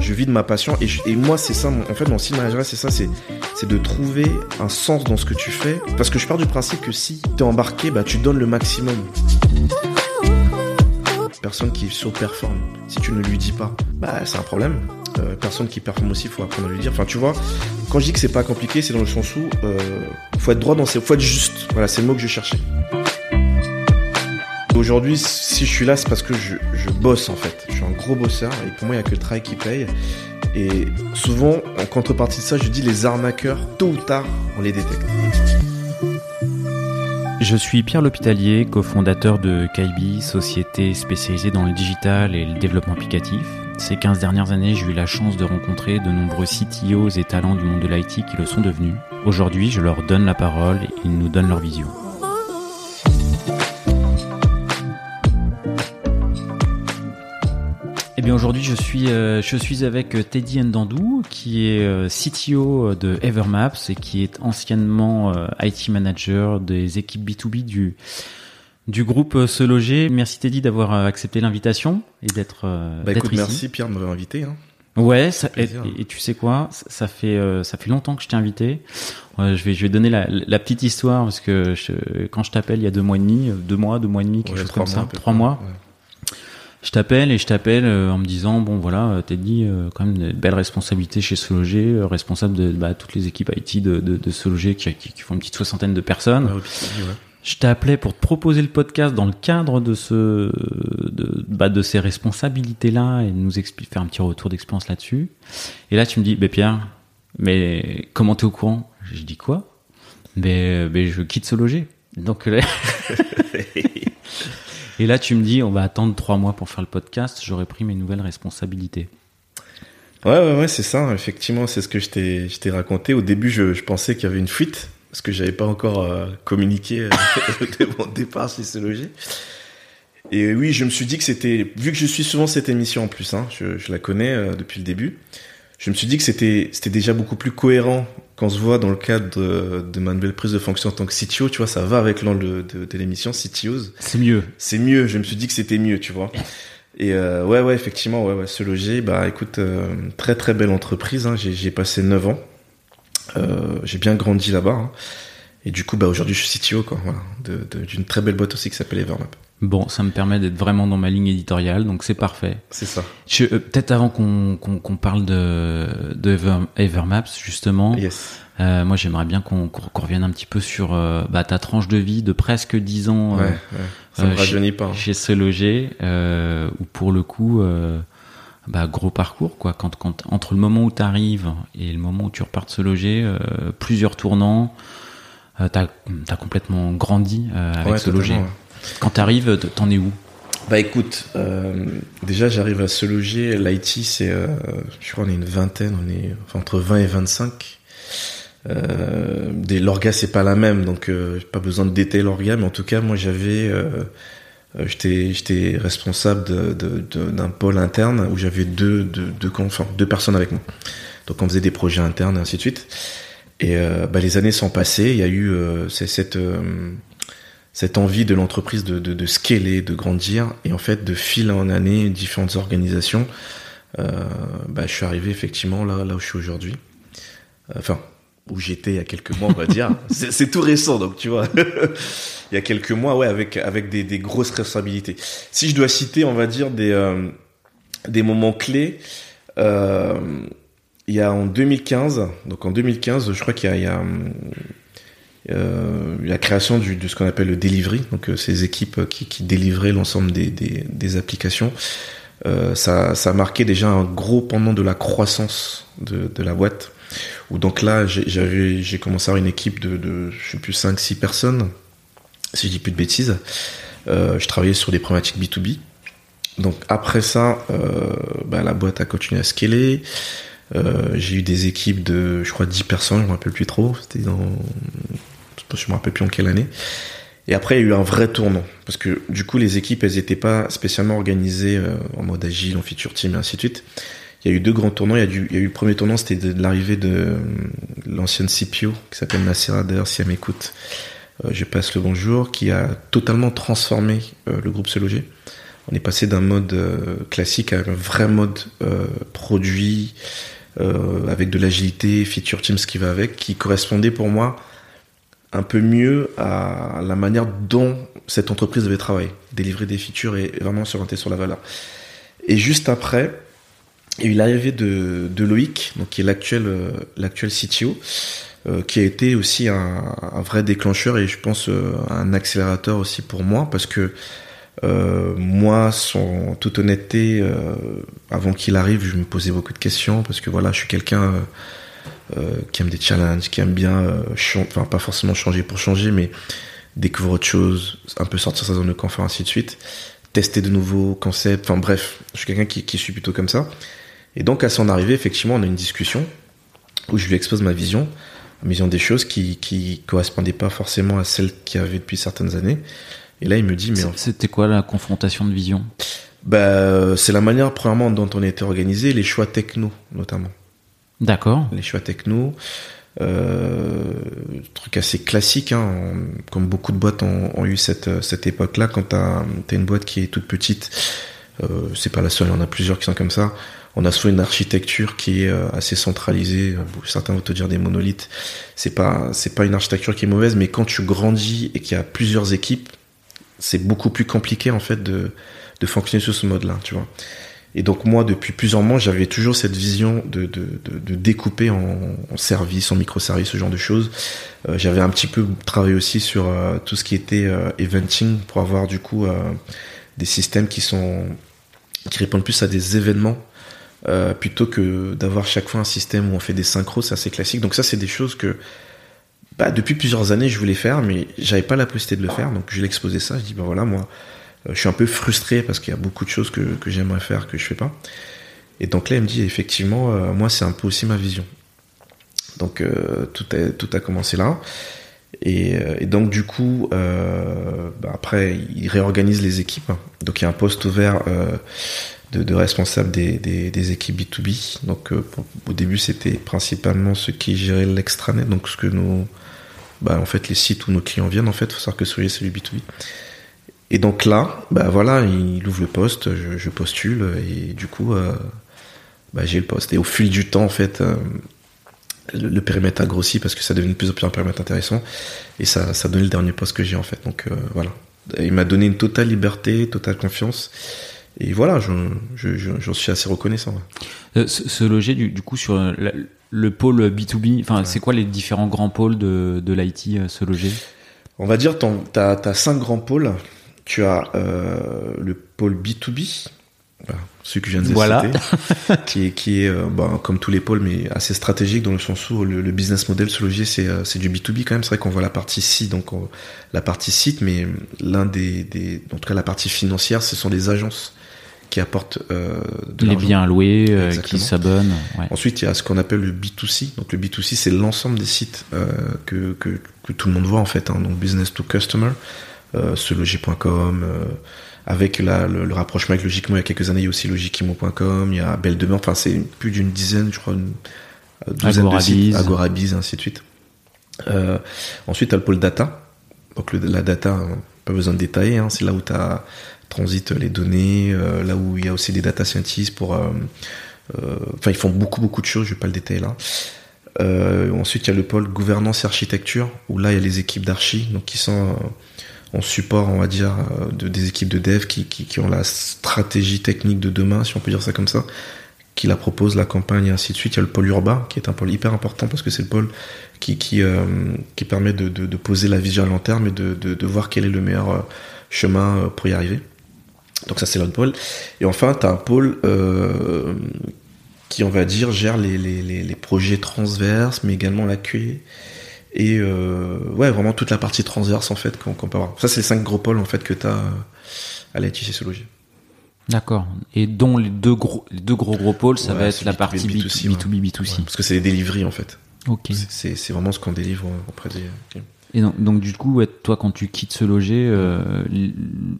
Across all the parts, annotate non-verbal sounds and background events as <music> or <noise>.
Je vis de ma passion et, moi c'est ça, en fait mon style c'est ça, c'est c'est de trouver un sens dans ce que tu fais. Parce que je pars du principe que si t'es embarqué, bah tu donnes le maximum. Personne qui surperforme, si tu ne lui dis pas, bah c'est un problème. Euh, personne qui performe aussi, faut apprendre à lui dire. Enfin tu vois, quand je dis que c'est pas compliqué, c'est dans le sens où euh, faut être droit dans ses, faut être juste. Voilà, c'est le mot que je cherchais. Aujourd'hui, si je suis là, c'est parce que je, je bosse en fait. Je suis un gros bosseur et pour moi, il n'y a que le travail qui paye. Et souvent, en contrepartie de ça, je dis les arnaqueurs, tôt ou tard, on les détecte. Je suis Pierre L'Hôpitalier, cofondateur de Kaibi, société spécialisée dans le digital et le développement applicatif. Ces 15 dernières années, j'ai eu la chance de rencontrer de nombreux CTOs et talents du monde de l'IT qui le sont devenus. Aujourd'hui, je leur donne la parole et ils nous donnent leur vision. Eh bien aujourd'hui je suis euh, je suis avec euh, Teddy Ndandou qui est euh, CTO de Evermaps et qui est anciennement IT manager des équipes B2B du du groupe euh, Se Loger. Merci Teddy d'avoir euh, accepté l'invitation et d'être euh, Bah écoute, ici. merci Pierre de m'avoir invité. Hein. Ouais, ça, et, tu sais quoi, ça, ça fait euh, ça fait longtemps que je t'ai invité. Ouais, je vais je vais donner la, la petite histoire parce que je- quand je t'appelle il y a deux mois et demi, euh, deux mois, deux mois et demi, quelque Ouais, chose comme ça, trois mois. Ouais. Je t'appelle et je t'appelle euh, en me disant bon voilà euh, Teddy euh, quand même une belle responsabilité chez Se Loger, euh, responsable de bah, toutes les équipes IT de, de, de Se Loger qui, qui, qui font une petite soixantaine de personnes. Ouais. Je t'ai appelé pour te proposer le podcast dans le cadre de ce de, bah, de ces responsabilités là et nous expliquer faire un petit retour d'expérience là-dessus. Et là tu me dis bah, Pierre, mais comment t'es au courant? Je dis quoi? Mais, mais je quitte Se Loger. Donc <laughs> et là tu me dis on va attendre trois mois pour faire le podcast. J'aurais pris mes nouvelles responsabilités. Ouais, ouais, ouais, c'est ça. Effectivement, c'est ce que je t'ai, raconté. Au début, je pensais qu'il y avait une fuite parce que j'avais pas encore euh, communiqué euh, <laughs> de mon départ chez ce loger. Et oui, je me suis dit que c'était, vu que je suis souvent cette émission en plus, hein, je, je la connais euh, depuis le début. Je me suis dit que c'était, c'était déjà beaucoup plus cohérent quand on se voit dans le cadre de, de ma nouvelle prise de fonction en tant que CTO. Tu vois, ça va avec l'angle de, de, l'émission CTOs C'est mieux. c'est mieux. Je me suis dit que c'était mieux, tu vois. Et euh, ouais, ouais, effectivement, ouais, ouais, se loger. Bah, écoute, euh, très très belle entreprise. Hein. J'ai passé 9 ans. Euh, j'ai bien grandi là-bas. hein. Et du coup, bah aujourd'hui, je suis CTO, quoi. Voilà, d'une très belle boîte aussi qui s'appelle Evermap. Bon, ça me permet d'être vraiment dans ma ligne éditoriale, donc c'est parfait. C'est ça. Euh, Peut-être avant qu'on parle de, de Ever- Evermaps, justement, Yes. euh, moi j'aimerais bien qu'on revienne un petit peu sur euh, bah, ta tranche de vie de presque 10 ans Ouais, ouais. Ça me pas. hein. chez Se Loger, euh, où pour le coup, bah, gros parcours, quoi. Quand, quand, entre le moment où tu arrives et le moment où tu repars de Se Loger, euh, plusieurs tournants, euh, t'as as complètement grandi euh, avec Ouais, Se Loger. ouais. Quand t'arrives, t- t'en es où? Bah écoute, euh, déjà j'arrive à se loger. L'IT, c'est, euh, je crois, on est une vingtaine, on est enfin, entre 20 et 25. Euh, des, l'orga c'est pas la même, donc euh, pas besoin de détailler l'orga, mais en tout cas moi j'avais, j'étais, j'étais responsable de, de- de- d'un pôle interne où j'avais deux, deux, deux, enfin, deux personnes avec moi. Donc on faisait des projets internes et ainsi de suite. Et euh, bah, les années sont passées, il y a eu euh, cette euh, cette envie de l'entreprise de, de, de scaler, de grandir, et en fait de fil en année, différentes organisations, euh, bah, je suis arrivé effectivement là, là où je suis aujourd'hui. Enfin, où j'étais il y a quelques mois, on va dire. <laughs> C'est tout récent, donc tu vois. <laughs> il y a quelques mois, ouais, avec avec des, des grosses responsabilités. Si je dois citer, on va dire des euh, des moments clés. Euh, il y a en 2015, donc en 2015, je crois qu'il y a, il y a euh, la création du, de ce qu'on appelle le delivery, donc euh, ces équipes qui, qui délivraient l'ensemble des, des, des applications. Euh, ça, ça a marqué déjà un gros pendant de la croissance de, de la boîte. Où donc là, j'ai- commencé à avoir une équipe de, je sais plus, 5-6 personnes, si je dis plus de bêtises. Euh, je travaillais sur des problématiques B2B. Donc après ça, euh, bah, la boîte a continué à scaler. Euh, j'ai eu des équipes de, je crois, 10 personnes, je me rappelle plus trop. C'était dans, je me rappelle plus en quelle année. Et après, il y a eu un vrai tournant. Parce que du coup, les équipes, elles n'étaient pas spécialement organisées en mode agile, en feature team et ainsi de suite. Il y a eu deux grands tournants. Il y a, eu le premier tournant, c'était de, l'arrivée de euh, l'ancienne CPO, qui s'appelle Nassira, d'ailleurs, si elle m'écoute. je passe le bonjour, qui a totalement transformé le groupe Se Loger. On est passé d'un mode classique à un vrai mode produit, avec de l'agilité, feature teams qui va avec, qui correspondait pour moi un peu mieux à la manière dont cette entreprise devait travailler, délivrer des features et vraiment s'orienter sur la valeur. Et juste après, il l'arrivée de, Loïc, donc qui est l'actuel euh, l'actuel CTO, euh, qui a été aussi un, vrai déclencheur et je pense euh, un accélérateur aussi pour moi parce que moi, sans toute honnêteté, avant qu'il arrive, je me posais beaucoup de questions parce que voilà, je suis quelqu'un qui aime des challenges, qui aime bien, enfin pas forcément changer pour changer, mais découvrir autre chose, un peu sortir sa zone de confort, ainsi de suite, tester de nouveaux concepts, enfin bref, je suis quelqu'un qui, qui suis plutôt comme ça. Et donc à son arrivée, effectivement, on a une discussion où je lui expose ma vision, ma vision des choses qui qui correspondait pas forcément à celle qu'il avait depuis certaines années. Et là, il me dit, mais c'était quoi la confrontation de vision? Bah, c'est la manière premièrement dont on était organisé, les choix techno notamment. D'accord. Les choix techno. Euh, truc assez classique, hein, comme beaucoup de boîtes ont, eu cette, cette époque-là. Quand tu as, une boîte qui est toute petite, euh, c'est pas la seule, il y en a plusieurs qui sont comme ça. On a soit une architecture qui est euh, assez centralisée. Certains vont te dire des monolithes. C'est pas c'est pas une architecture qui est mauvaise, mais quand tu grandis et qu'il y a plusieurs équipes, c'est beaucoup plus compliqué en fait de de fonctionner sur ce mode-là, tu vois. Et donc moi, depuis plusieurs mois, j'avais toujours cette vision de, de, de, découper en, en services, en microservices, ce genre de choses. Euh, j'avais un petit peu travaillé aussi sur euh, tout ce qui était euh, eventing pour avoir du coup des systèmes qui sont qui répondent plus à des événements plutôt que d'avoir chaque fois un système où on fait des synchros, c'est assez classique. Donc ça, c'est des choses que bah, depuis plusieurs années, je voulais faire, mais j'avais pas la possibilité de le faire. Donc je l'ai exposé ça. Je dis ben voilà, moi euh, je suis un peu frustré parce qu'il y a beaucoup de choses que, que j'aimerais faire que je fais pas. Et donc là, il me dit effectivement, euh, moi, c'est un peu aussi ma vision. Donc euh, tout, a, tout a commencé là. Et, et donc du coup, bah, après, il réorganise les équipes. Donc il y a un poste ouvert de, des, des, équipes B2B. Donc au début, c'était principalement ceux qui géraient l'extranet, donc ce que nous, bah, en fait, les sites où nos clients viennent. En fait, faut savoir que celui c'est du B2B. Et donc là, bah voilà, il ouvre le poste, je, postule et du coup, euh, bah j'ai le poste. Et au fil du temps, en fait, euh, le, périmètre a grossi parce que ça devenait de plus en plus un périmètre intéressant et ça, ça a donné le dernier poste que j'ai en fait. Donc euh, voilà, il m'a donné une totale liberté, totale confiance. Et voilà, j'en je, suis assez reconnaissant. Se, loger du, coup sur le, pôle B2B, enfin c'est quoi les différents grands pôles de, de l'IT se loger? On va dire, tu as, cinq grands pôles tu as euh, le pôle B2B, celui que je viens de voilà. citer, <laughs> qui est, qui est euh, bah, comme tous les pôles, mais assez stratégique dans le sens où le, business model se loger, c'est euh, du B2B quand même. C'est vrai qu'on voit la partie site, donc la partie site, mais l'un des, des, en tout cas la partie financière, ce sont des agences qui apportent euh, de les biens loués, euh, qui s'abonnent. Ouais. Ensuite, il y a ce qu'on appelle le B2C. Donc le B2C, c'est l'ensemble des sites euh, que, que, que, tout le monde voit en fait, hein, donc business to customer seloger.com, euh, avec la, le, rapprochement avec Logiquement, il y a quelques années, il y a aussi logikimo.com, il y a Belle Demeure, enfin c'est plus d'une dizaine, je crois, une douzaine de sites, Agorabiz, ainsi de suite. Euh, ensuite, tu as le pôle data. Donc le, la data, pas besoin de détailler, hein, c'est là où tu as transite les données, euh, là où il y a aussi des data scientists pour... Enfin, ils font beaucoup, beaucoup de choses, je vais pas le détailler là. ensuite, il y a le pôle gouvernance et architecture, où là, il y a les équipes d'archi, donc qui sont en support, on va dire, euh, de, des équipes de dev qui, qui, ont la stratégie technique de demain, si on peut dire ça comme ça, qui la propose, la campagne et ainsi de suite. Il y a le pôle urbain, qui est un pôle hyper important parce que c'est le pôle qui, qui, euh, qui permet de, de, poser la vision à long terme et de, de, voir quel est le meilleur euh, chemin pour y arriver. Donc ça, c'est l'autre pôle. Et enfin, tu as un pôle euh, qui, on va dire, gère les, les, les, les projets transverses, mais également la QA et euh, ouais vraiment toute la partie transverse en fait qu'on peut avoir. Ça c'est les cinq gros pôles en fait que tu as euh, à la sociologie. D'accord. Et dont les deux gros les deux gros gros pôles, ça va être la partie B2B, B2B, parce que c'est des délivreries en fait. Ok. C'est vraiment ce qu'on délivre auprès des. Et donc, donc, du coup, ouais, toi, quand tu quittes ce loger, euh,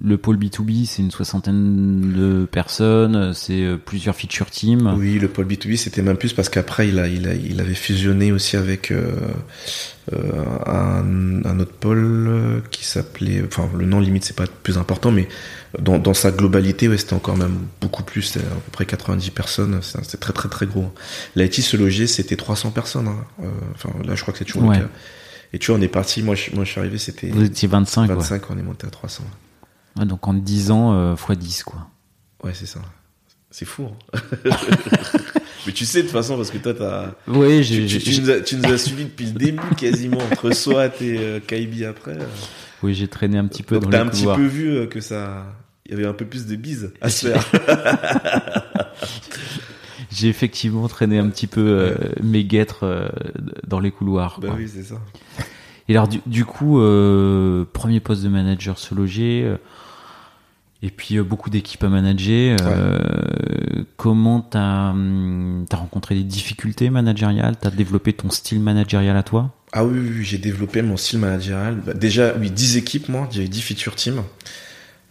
le pôle B2B, c'est une soixantaine de personnes, c'est euh, plusieurs feature teams. Oui, le pôle B2B, c'était même plus parce qu'après, il, a, il, a, il avait fusionné aussi avec euh, euh un, un, autre pôle qui s'appelait... Enfin, le nom limite, c'est pas plus important, mais dans, dans sa globalité, ouais, c'était encore même beaucoup plus, c'était à peu près 90 personnes, c'était très très très gros. L'IT se loger, c'était 300 personnes. Hein. Enfin, là, je crois que c'est toujours Ouais. le cas. Et tu vois, on est parti, moi je, moi, je suis arrivé, c'était Vous étiez 25, 25, on est monté à 300. ouais. Ouais, donc en 10 ans, euh, x 10, quoi. Ouais, c'est ça. C'est fou. hein. <laughs> Mais tu sais de toute façon, parce que toi, t'as... Oui, Tu, j'ai, tu- tu nous as, tu nous as suivis depuis le début quasiment, entre SWAT et euh, Kaibi après. oui, j'ai traîné un petit peu Donc dans t'as les un petit couloirs. peu vu euh, que ça... Il y avait un peu plus de bise à se <laughs> faire. <laughs> J'ai effectivement traîné un petit peu euh, mes guêtres euh, dans les couloirs. bah quoi. oui, c'est ça. Et alors, du, du coup, euh, premier poste de manager se loger, et puis beaucoup d'équipes à manager. Comment t'as as rencontré des difficultés managériales? T'as développé ton style managérial à toi? Ah oui, oui, oui, j'ai développé mon style managérial. Bah, déjà, oui, 10 équipes, moi. J'avais 10 feature teams.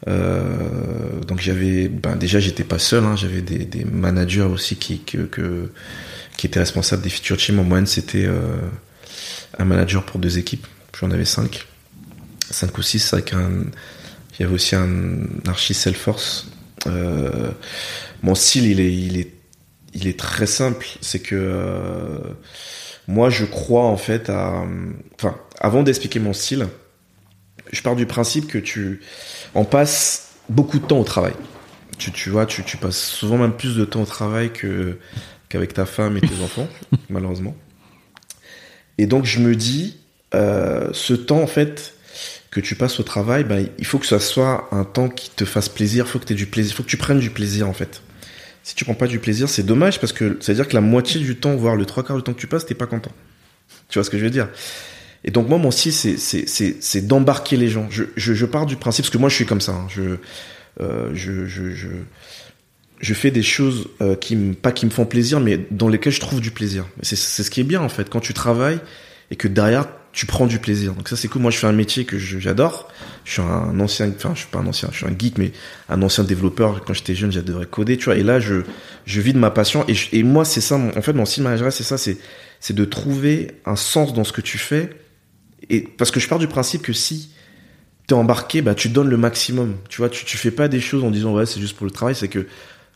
Euh, donc j'avais, ben déjà j'étais pas seul, hein, j'avais des, des managers aussi qui que, que- qui étaient responsables des feature teams. En moyenne, c'était euh, un manager pour deux équipes. J'en avais cinq, cinq ou six avec un. Il y avait aussi un archi Salesforce. Euh, mon style, il est, il est, il est très simple. C'est que euh, moi, je crois en fait à. Enfin, avant d'expliquer mon style, je pars du principe que tu, on passe beaucoup de temps au travail. Tu, tu vois, tu, tu passes souvent même plus de temps au travail que qu'avec ta femme et tes <laughs> enfants, malheureusement. Et donc je me dis, euh, ce temps en fait que tu passes au travail, ben, il faut que ça soit un temps qui te fasse plaisir, faut que tu du plaisir, faut que tu prennes du plaisir en fait. Si tu prends pas du plaisir, c'est dommage parce que ça veut dire que la moitié du temps, voire le trois quarts du temps que tu passes, t'es pas content. Tu vois ce que je veux dire? Et donc moi, mon style, c'est c'est c'est d'embarquer les gens. Je, je je pars du principe parce que moi, je suis comme ça. hein. Je euh, je je je je fais des choses euh, qui me pas qui me font plaisir, mais dans lesquelles je trouve du plaisir. C'est c'est ce qui est bien en fait quand tu travailles et que derrière tu prends du plaisir. Donc ça c'est cool. Moi je fais un métier que j'adore. Je suis un ancien, enfin je suis pas un ancien, je suis un geek, mais un ancien développeur. Quand j'étais jeune, j'adorais coder, tu vois. Et là je je vis de ma passion et, et moi c'est ça. en fait mon style managérial c'est ça, c'est c'est de trouver un sens dans ce que tu fais. Et parce que je pars du principe que si t'es embarqué, bah tu donnes le maximum. Tu vois, tu tu fais pas des choses en disant ouais c'est juste pour le travail, c'est que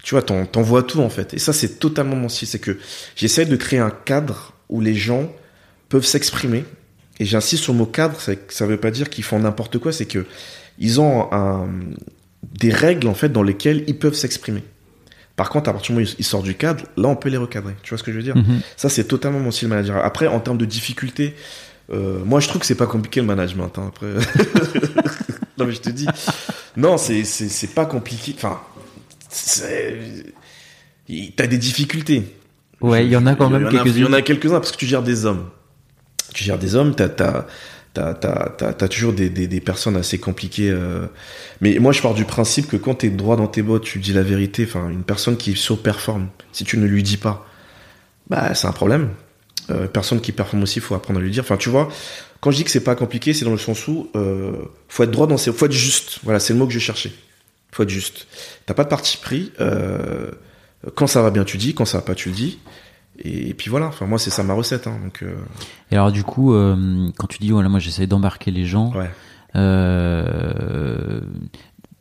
tu vois t'en t'envoies tout en fait. Et ça c'est totalement mon style, c'est que j'essaie de créer un cadre où les gens peuvent s'exprimer. Et j'insiste sur le mot cadre, ça, ça veut pas dire qu'ils font n'importe quoi, c'est que ils ont un, des règles en fait dans lesquelles ils peuvent s'exprimer. Par contre, à partir du moment où ils- sortent du cadre, là on peut les recadrer. Tu vois ce que je veux dire? Mhm. Ça c'est totalement mon style managérial. Après, en termes de difficulté, euh, moi je trouve que c'est pas compliqué le management. hein, après, <laughs> non mais je te dis, non c'est c'est pas compliqué. Enfin, t'as des difficultés. Ouais, il y en a quand même Il y en a- Il y en a quelques-uns parce que tu gères des hommes. Tu gères des hommes, t'as t'as t'as t'as t'as t'as toujours des, des des personnes assez compliquées. euh. Mais moi, je pars du principe que quand t'es droit dans tes bottes, tu dis la vérité. Enfin, une personne qui surperforme, si tu ne lui dis pas, bah c'est un problème. Euh, personne qui performe aussi, faut apprendre à lui dire. Enfin, tu vois, quand je dis que c'est pas compliqué, c'est dans le sens où euh, faut être droit dans ses, faut être juste. Voilà, c'est le mot que je cherchais. Faut être juste. T'as pas de parti pris. Euh, quand ça va bien, tu dis. Quand ça va pas, tu le dis. Et, puis voilà. Enfin, moi, c'est ça ma recette. Hein, donc, euh, Et alors, du coup, quand tu dis, voilà, moi j'essaie d'embarquer les gens, ouais. euh,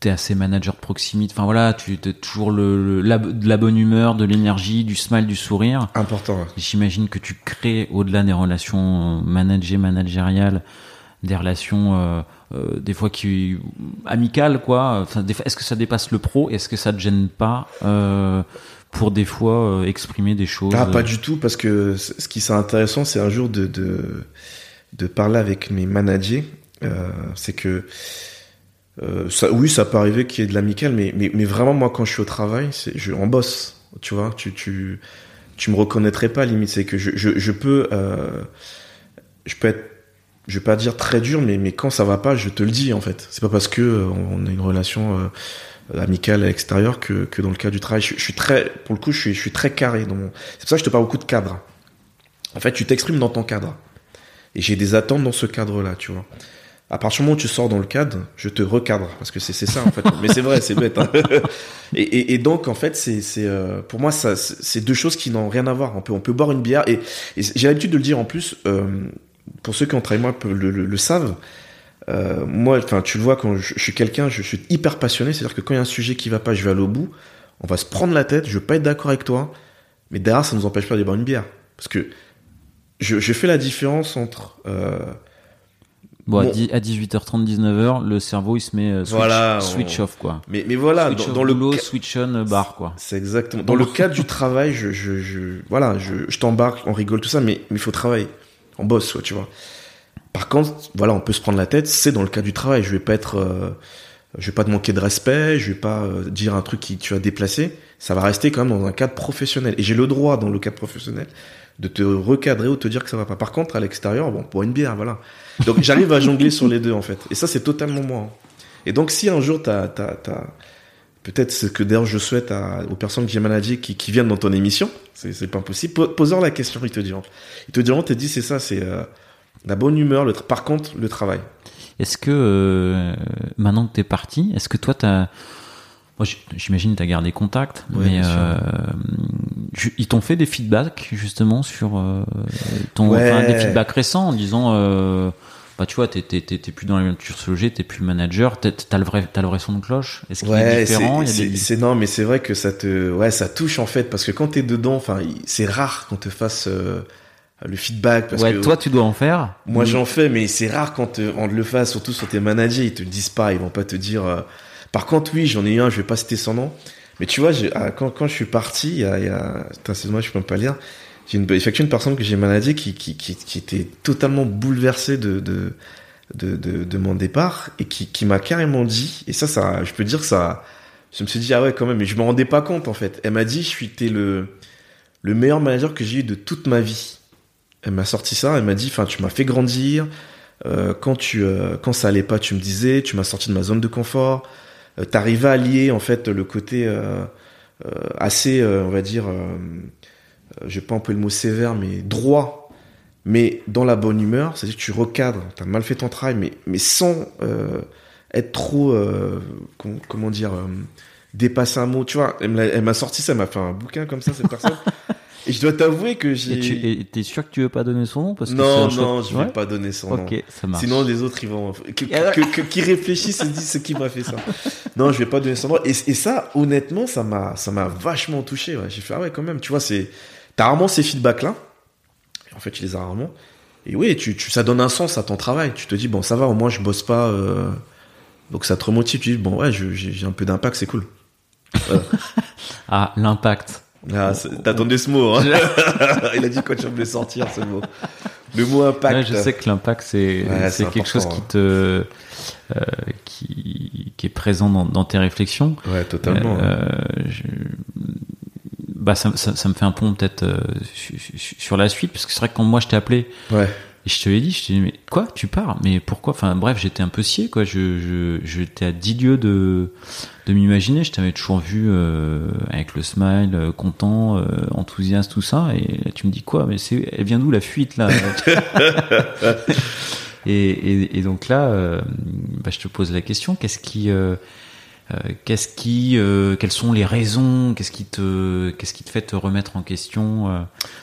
t'es assez manager de proximité. Enfin voilà, tu es toujours le, le- la, de la bonne humeur, de l'énergie, du smile, du sourire. Important. ouais. J'imagine que tu crées au-delà des relations managées, managériales, des relations euh, euh, des fois qui amicales quoi. Enfin, est-ce que ça dépasse le pro? Est-ce que ça te gêne pas euh, pour des fois euh, exprimer des choses Ah, pas du tout, parce que ce qui serait intéressant, c'est un jour de, de, de parler avec mes managers. Euh, c'est que, euh, ça, oui, ça peut arriver qu'il y ait de l'amical, mais, mais, mais vraiment, moi, quand je suis au travail, je, on bosse, tu vois, tu, tu, tu me reconnaîtrais pas, limite, c'est que je, je, je peux, euh, je peux être, je vais pas dire très dur, mais, mais quand ça va pas, je te le dis, en fait. C'est pas parce que euh, on a une relation, euh, amicale à l'extérieur que, que dans le cas du travail. Je, suis très, pour le coup, je suis, je suis très carré mon, c'est pour ça que je te parle beaucoup de cadre. En fait, tu t'exprimes dans ton cadre. Et j'ai des attentes dans ce cadre-là, tu vois. À partir du moment où tu sors dans le cadre, je te recadre parce que c'est ça en fait. Mais c'est vrai, c'est bête. hein. <laughs> et, et, et donc en fait, c'est euh, pour moi ça c'est deux choses qui n'ont rien à voir. On peut on peut boire une bière et, et j'ai l'habitude de le dire en plus. euh, pour ceux qui ont travaillé moi le, le, le savent. Euh, moi, enfin, tu le vois quand je, suis quelqu'un, je suis hyper passionné. C'est-à-dire que quand il y a un sujet qui va pas, je vais aller au bout. On va se prendre la tête. Je vais pas être d'accord avec toi, mais derrière, ça nous empêche pas de boire une bière parce que je, je fais la différence entre euh, Bon, à Bon. à 18h30, 19h, le cerveau il se met euh, switch, Voilà, on- switch off quoi. mais mais voilà switch dans, dans le boulot, ca- switch on euh, bar quoi. c'est exactement. Dans le cadre du travail je je, je voilà je, je t'embarque on rigole tout ça mais il faut travailler. On bosse quoi tu vois. Par contre voilà on peut se prendre la tête c'est dans le cadre du travail. Je vais pas être euh, je vais pas te manquer de respect je vais pas euh, dire un truc qui tu vas déplacer. Ça va rester quand même dans un cadre professionnel. Et j'ai le droit dans le cadre professionnel de te recadrer ou te dire que ça va pas par contre à l'extérieur bon pour une bière voilà donc j'arrive à jongler sur les deux en fait et ça c'est totalement moi hein. et donc si un jour t'as t'as t'as peut-être ce que d'ailleurs je souhaite à, aux personnes que j'ai managées qui, qui viennent dans ton émission, c'est, pas impossible, Po- pose-leur la question, ils te diront. Ils te diront, t'es dit, c'est ça, c'est euh, la bonne humeur, le par contre, le travail. Est-ce que euh, maintenant que t'es parti, est-ce que toi t'as moi, j'imagine que t'as gardé contact, Ouais, mais euh, ils t'ont fait des feedbacks justement sur euh, ton, Ouais. enfin, des feedbacks récents en disant, euh, bah tu vois, t'es t'es t'es plus dans se loger, t'es plus le manager, t'as le vrai t'as le vrai son de cloche. Est-ce qu'il est Ouais, différent? C'est, des- non, mais c'est vrai que ça te, ouais, ça touche en fait, parce que quand t'es dedans, enfin, c'est rare qu'on te fasse euh, le feedback, parce ouais, que toi tu dois en faire. Moi, Mm. j'en fais, mais c'est rare quand euh, on te le fasse, surtout sur tes managers, ils te le disent pas, ils vont pas te dire. euh, Par contre, oui, j'en ai eu un, je vais pas citer son nom, mais tu vois, ah, quand, quand je suis parti, il y a, il y a... C'est moi, je peux pas lire. J'ai une, une personne que j'ai managée qui, qui, était totalement bouleversée de, de, de, de, mon départ et qui, qui m'a carrément dit, et ça, ça, je peux dire ça, je me suis dit, ah ouais, quand même, mais je me rendais pas compte, en fait. Elle m'a dit, je suis, le, le meilleur manager que j'ai eu de toute ma vie. Elle m'a sorti ça, elle m'a dit, enfin, tu m'as fait grandir. Euh, quand tu, euh, quand ça allait pas, tu me disais, tu m'as sorti de ma zone de confort. Euh, T'arrivais à lier en fait le côté euh, euh, assez, on va dire, je vais pas employer le mot sévère, mais droit, mais dans la bonne humeur. C'est-à-dire que tu recadres. T'as mal fait ton travail, mais mais sans être trop, euh, com- comment dire, dépasser un mot. Tu vois, elle m'a sorti ça, m'a fait un bouquin comme ça cette personne. <laughs> Et je dois t'avouer que j'ai. Et t'es sûr que tu veux pas donner son nom parce que Non, non, je vais Ouais pas donner son nom. Ok, ça marche. Sinon, les autres, ils vont. Que, que, que- qui réfléchissent et se disent ce qui m'a fait ça. Non, je vais pas donner son nom. Et, et ça, honnêtement, ça m'a, vachement touché. Ouais. J'ai fait, ah ouais, quand même, tu vois, c'est. T'as rarement ces feedbacks-là. En fait, tu les as rarement. Et oui, tu, tu, ça donne un sens à ton travail. Tu te dis, bon, ça va, au moins, je bosse pas. euh, Donc, ça te remotive. Tu dis, bon, ouais, je- j'ai j'ai un peu d'impact, c'est cool. <laughs> Ah, l'impact. Ah, T'attendais ce mot, hein. <laughs> Il a dit quand tu le sortir, ce mot. Le mot impact. Ouais, je sais que l'impact c'est Ouais, quelque chose qui te euh, qui qui est présent dans, dans tes réflexions. Ouais, totalement. Euh, je- bah ça, ça, ça me fait un pont peut-être euh, su- su- sur la suite parce que c'est vrai que quand moi je t'ai appelé Ouais. Et je te l'ai dit, je t'ai dit mais quoi tu pars? Mais pourquoi? Enfin bref j'étais un peu scié quoi. Je je j'étais à 10 lieues de de m'imaginer. Je t'avais toujours vu euh, avec le smile euh, content euh, enthousiaste tout ça. Et là tu me dis quoi? Mais c'est elle vient d'où la fuite là? <laughs> Et, et, et donc là euh, bah, je te pose la question. Qu'est-ce qui euh, qu'est-ce qui, euh, quelles sont les raisons Qu'est-ce qui te, qu'est-ce qui te fait te remettre en question euh,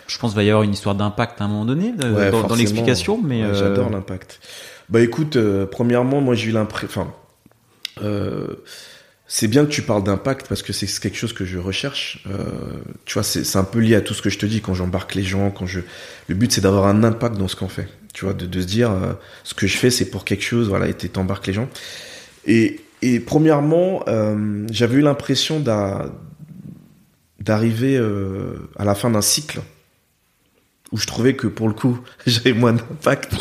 Je pense qu'il va y avoir une histoire d'impact à un moment donné Ouais, dans, l'explication, mais Ouais, euh, j'adore l'impact. Bah écoute, euh, premièrement, moi j'ai eu l'impression, enfin, euh, c'est bien que tu parles d'impact parce que c'est quelque chose que je recherche. Euh, tu vois, c'est c'est un peu lié à tout ce que je te dis quand j'embarque les gens, quand je. Le but c'est d'avoir un impact dans ce qu'on fait. Tu vois, de, de se dire euh, ce que je fais c'est pour quelque chose, voilà, et t'embarques les gens. Et, et premièrement, euh, j'avais eu l'impression d'a- d'arriver euh, à la fin d'un cycle où je trouvais que pour le coup <laughs> j'avais moins d'impact <laughs>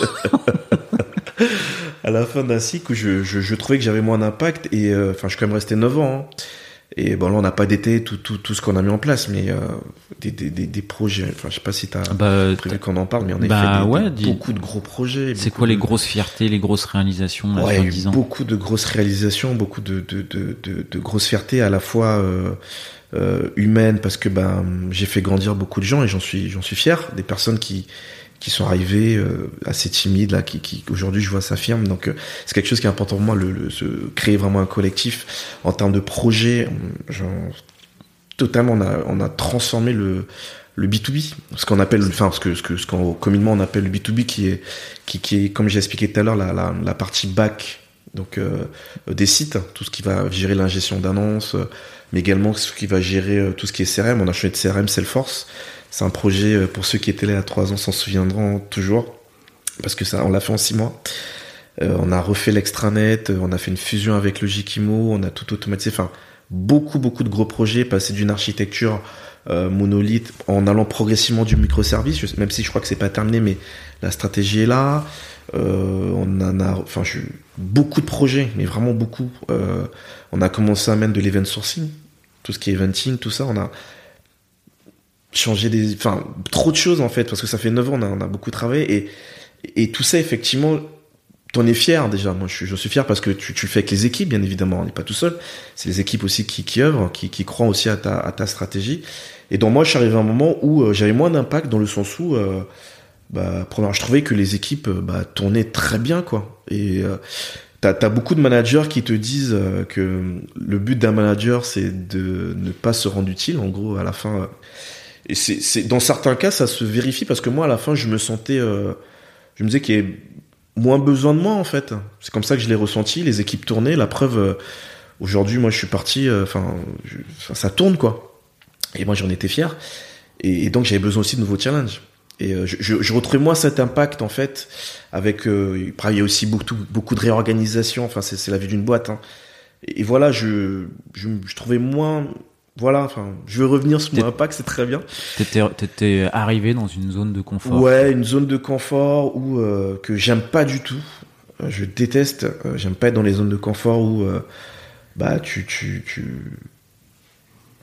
à la fin d'un cycle où je, je, je trouvais que j'avais moins d'impact et euh, enfin je suis quand même resté 9 ans hein. Et bon là on n'a pas d'été tout, tout, tout ce qu'on a mis en place mais euh, des, des, des, des projets. Enfin je sais pas si t'as bah, prévu qu'on en parle mais on a Bah, fait des- ouais, des- beaucoup de gros projets c'est quoi les de- grosses fiertés, les grosses réalisations là, Ouais, y a eu 10 ans beaucoup de grosses réalisations, beaucoup de, de, de, de, de grosses fiertés à la fois euh, euh, humaines parce que ben j'ai fait grandir beaucoup de gens et j'en suis j'en suis fier. Des personnes qui qui sont arrivés assez timides là, qui, aujourd'hui je vois s'affirment. Donc c'est quelque chose qui est important pour moi, le, se créer vraiment un collectif en termes de projet. Genre, totalement, on a, on a transformé le le B2B, ce qu'on appelle, enfin, ce que, ce que, ce qu'on communément on appelle le B2B, qui est, qui, qui est, comme j'ai expliqué tout à l'heure, la, la, partie back, donc euh, des sites, tout ce qui va gérer l'ingestion d'annonces, euh, mais également ce qui va gérer euh, tout ce qui est CRM. On a changé de CRM Salesforce. C'est un projet pour ceux qui étaient là a trois ans s'en souviendront toujours, parce que ça, on l'a fait en six mois. on a refait l'extranet, on a fait une fusion avec le Jikimo, on a tout automatisé. Enfin, beaucoup, beaucoup de gros projets, passé d'une architecture euh, monolithe en allant progressivement du microservice, même si je crois que c'est pas terminé, mais la stratégie est là. Euh, on a, enfin, beaucoup de projets, mais vraiment beaucoup. Euh, on a commencé à mettre de l'event sourcing, tout ce qui est eventing, tout ça. On a changé des, enfin, trop de choses en fait, parce que ça fait 9 ans, on a, beaucoup travaillé et, et tout ça, effectivement, t'en es fier déjà. Moi, je suis, je suis fier parce que tu, le fais avec les équipes, bien évidemment. On n'est pas tout seul. C'est les équipes aussi qui, qui œuvrent, qui, croient aussi à ta, stratégie. Et donc moi, je suis arrivé à un moment où euh, j'avais moins d'impact dans le sens où, euh, bah, je trouvais que les équipes euh, bah, tournaient très bien, quoi. Et euh, t'as as beaucoup de managers qui te disent que le but d'un manager, c'est de ne pas se rendre utile. En gros, à la fin, et c'est dans certains cas, ça se vérifie parce que moi, à la fin, je me sentais, je me disais qu'il y avait moins besoin de moi, en fait. C'est comme ça que je l'ai ressenti. Les équipes tournaient. La preuve, aujourd'hui, moi, je suis parti. Enfin, ça tourne, quoi. Et moi, j'en étais fier. Et, donc, j'avais besoin aussi de nouveaux challenges. Et euh, je, je, je, retrouvais moi cet impact en fait avec euh, il y a aussi beaucoup beaucoup de réorganisation enfin c'est la vie d'une boîte hein. et, voilà je, je, je trouvais moins voilà enfin je veux revenir sur mon impact c'est très bien. T'étais étais arrivé dans une zone de confort. Ouais une zone de confort où euh, que j'aime pas du tout. Je déteste j'aime pas être dans les zones de confort où bah tu tu tu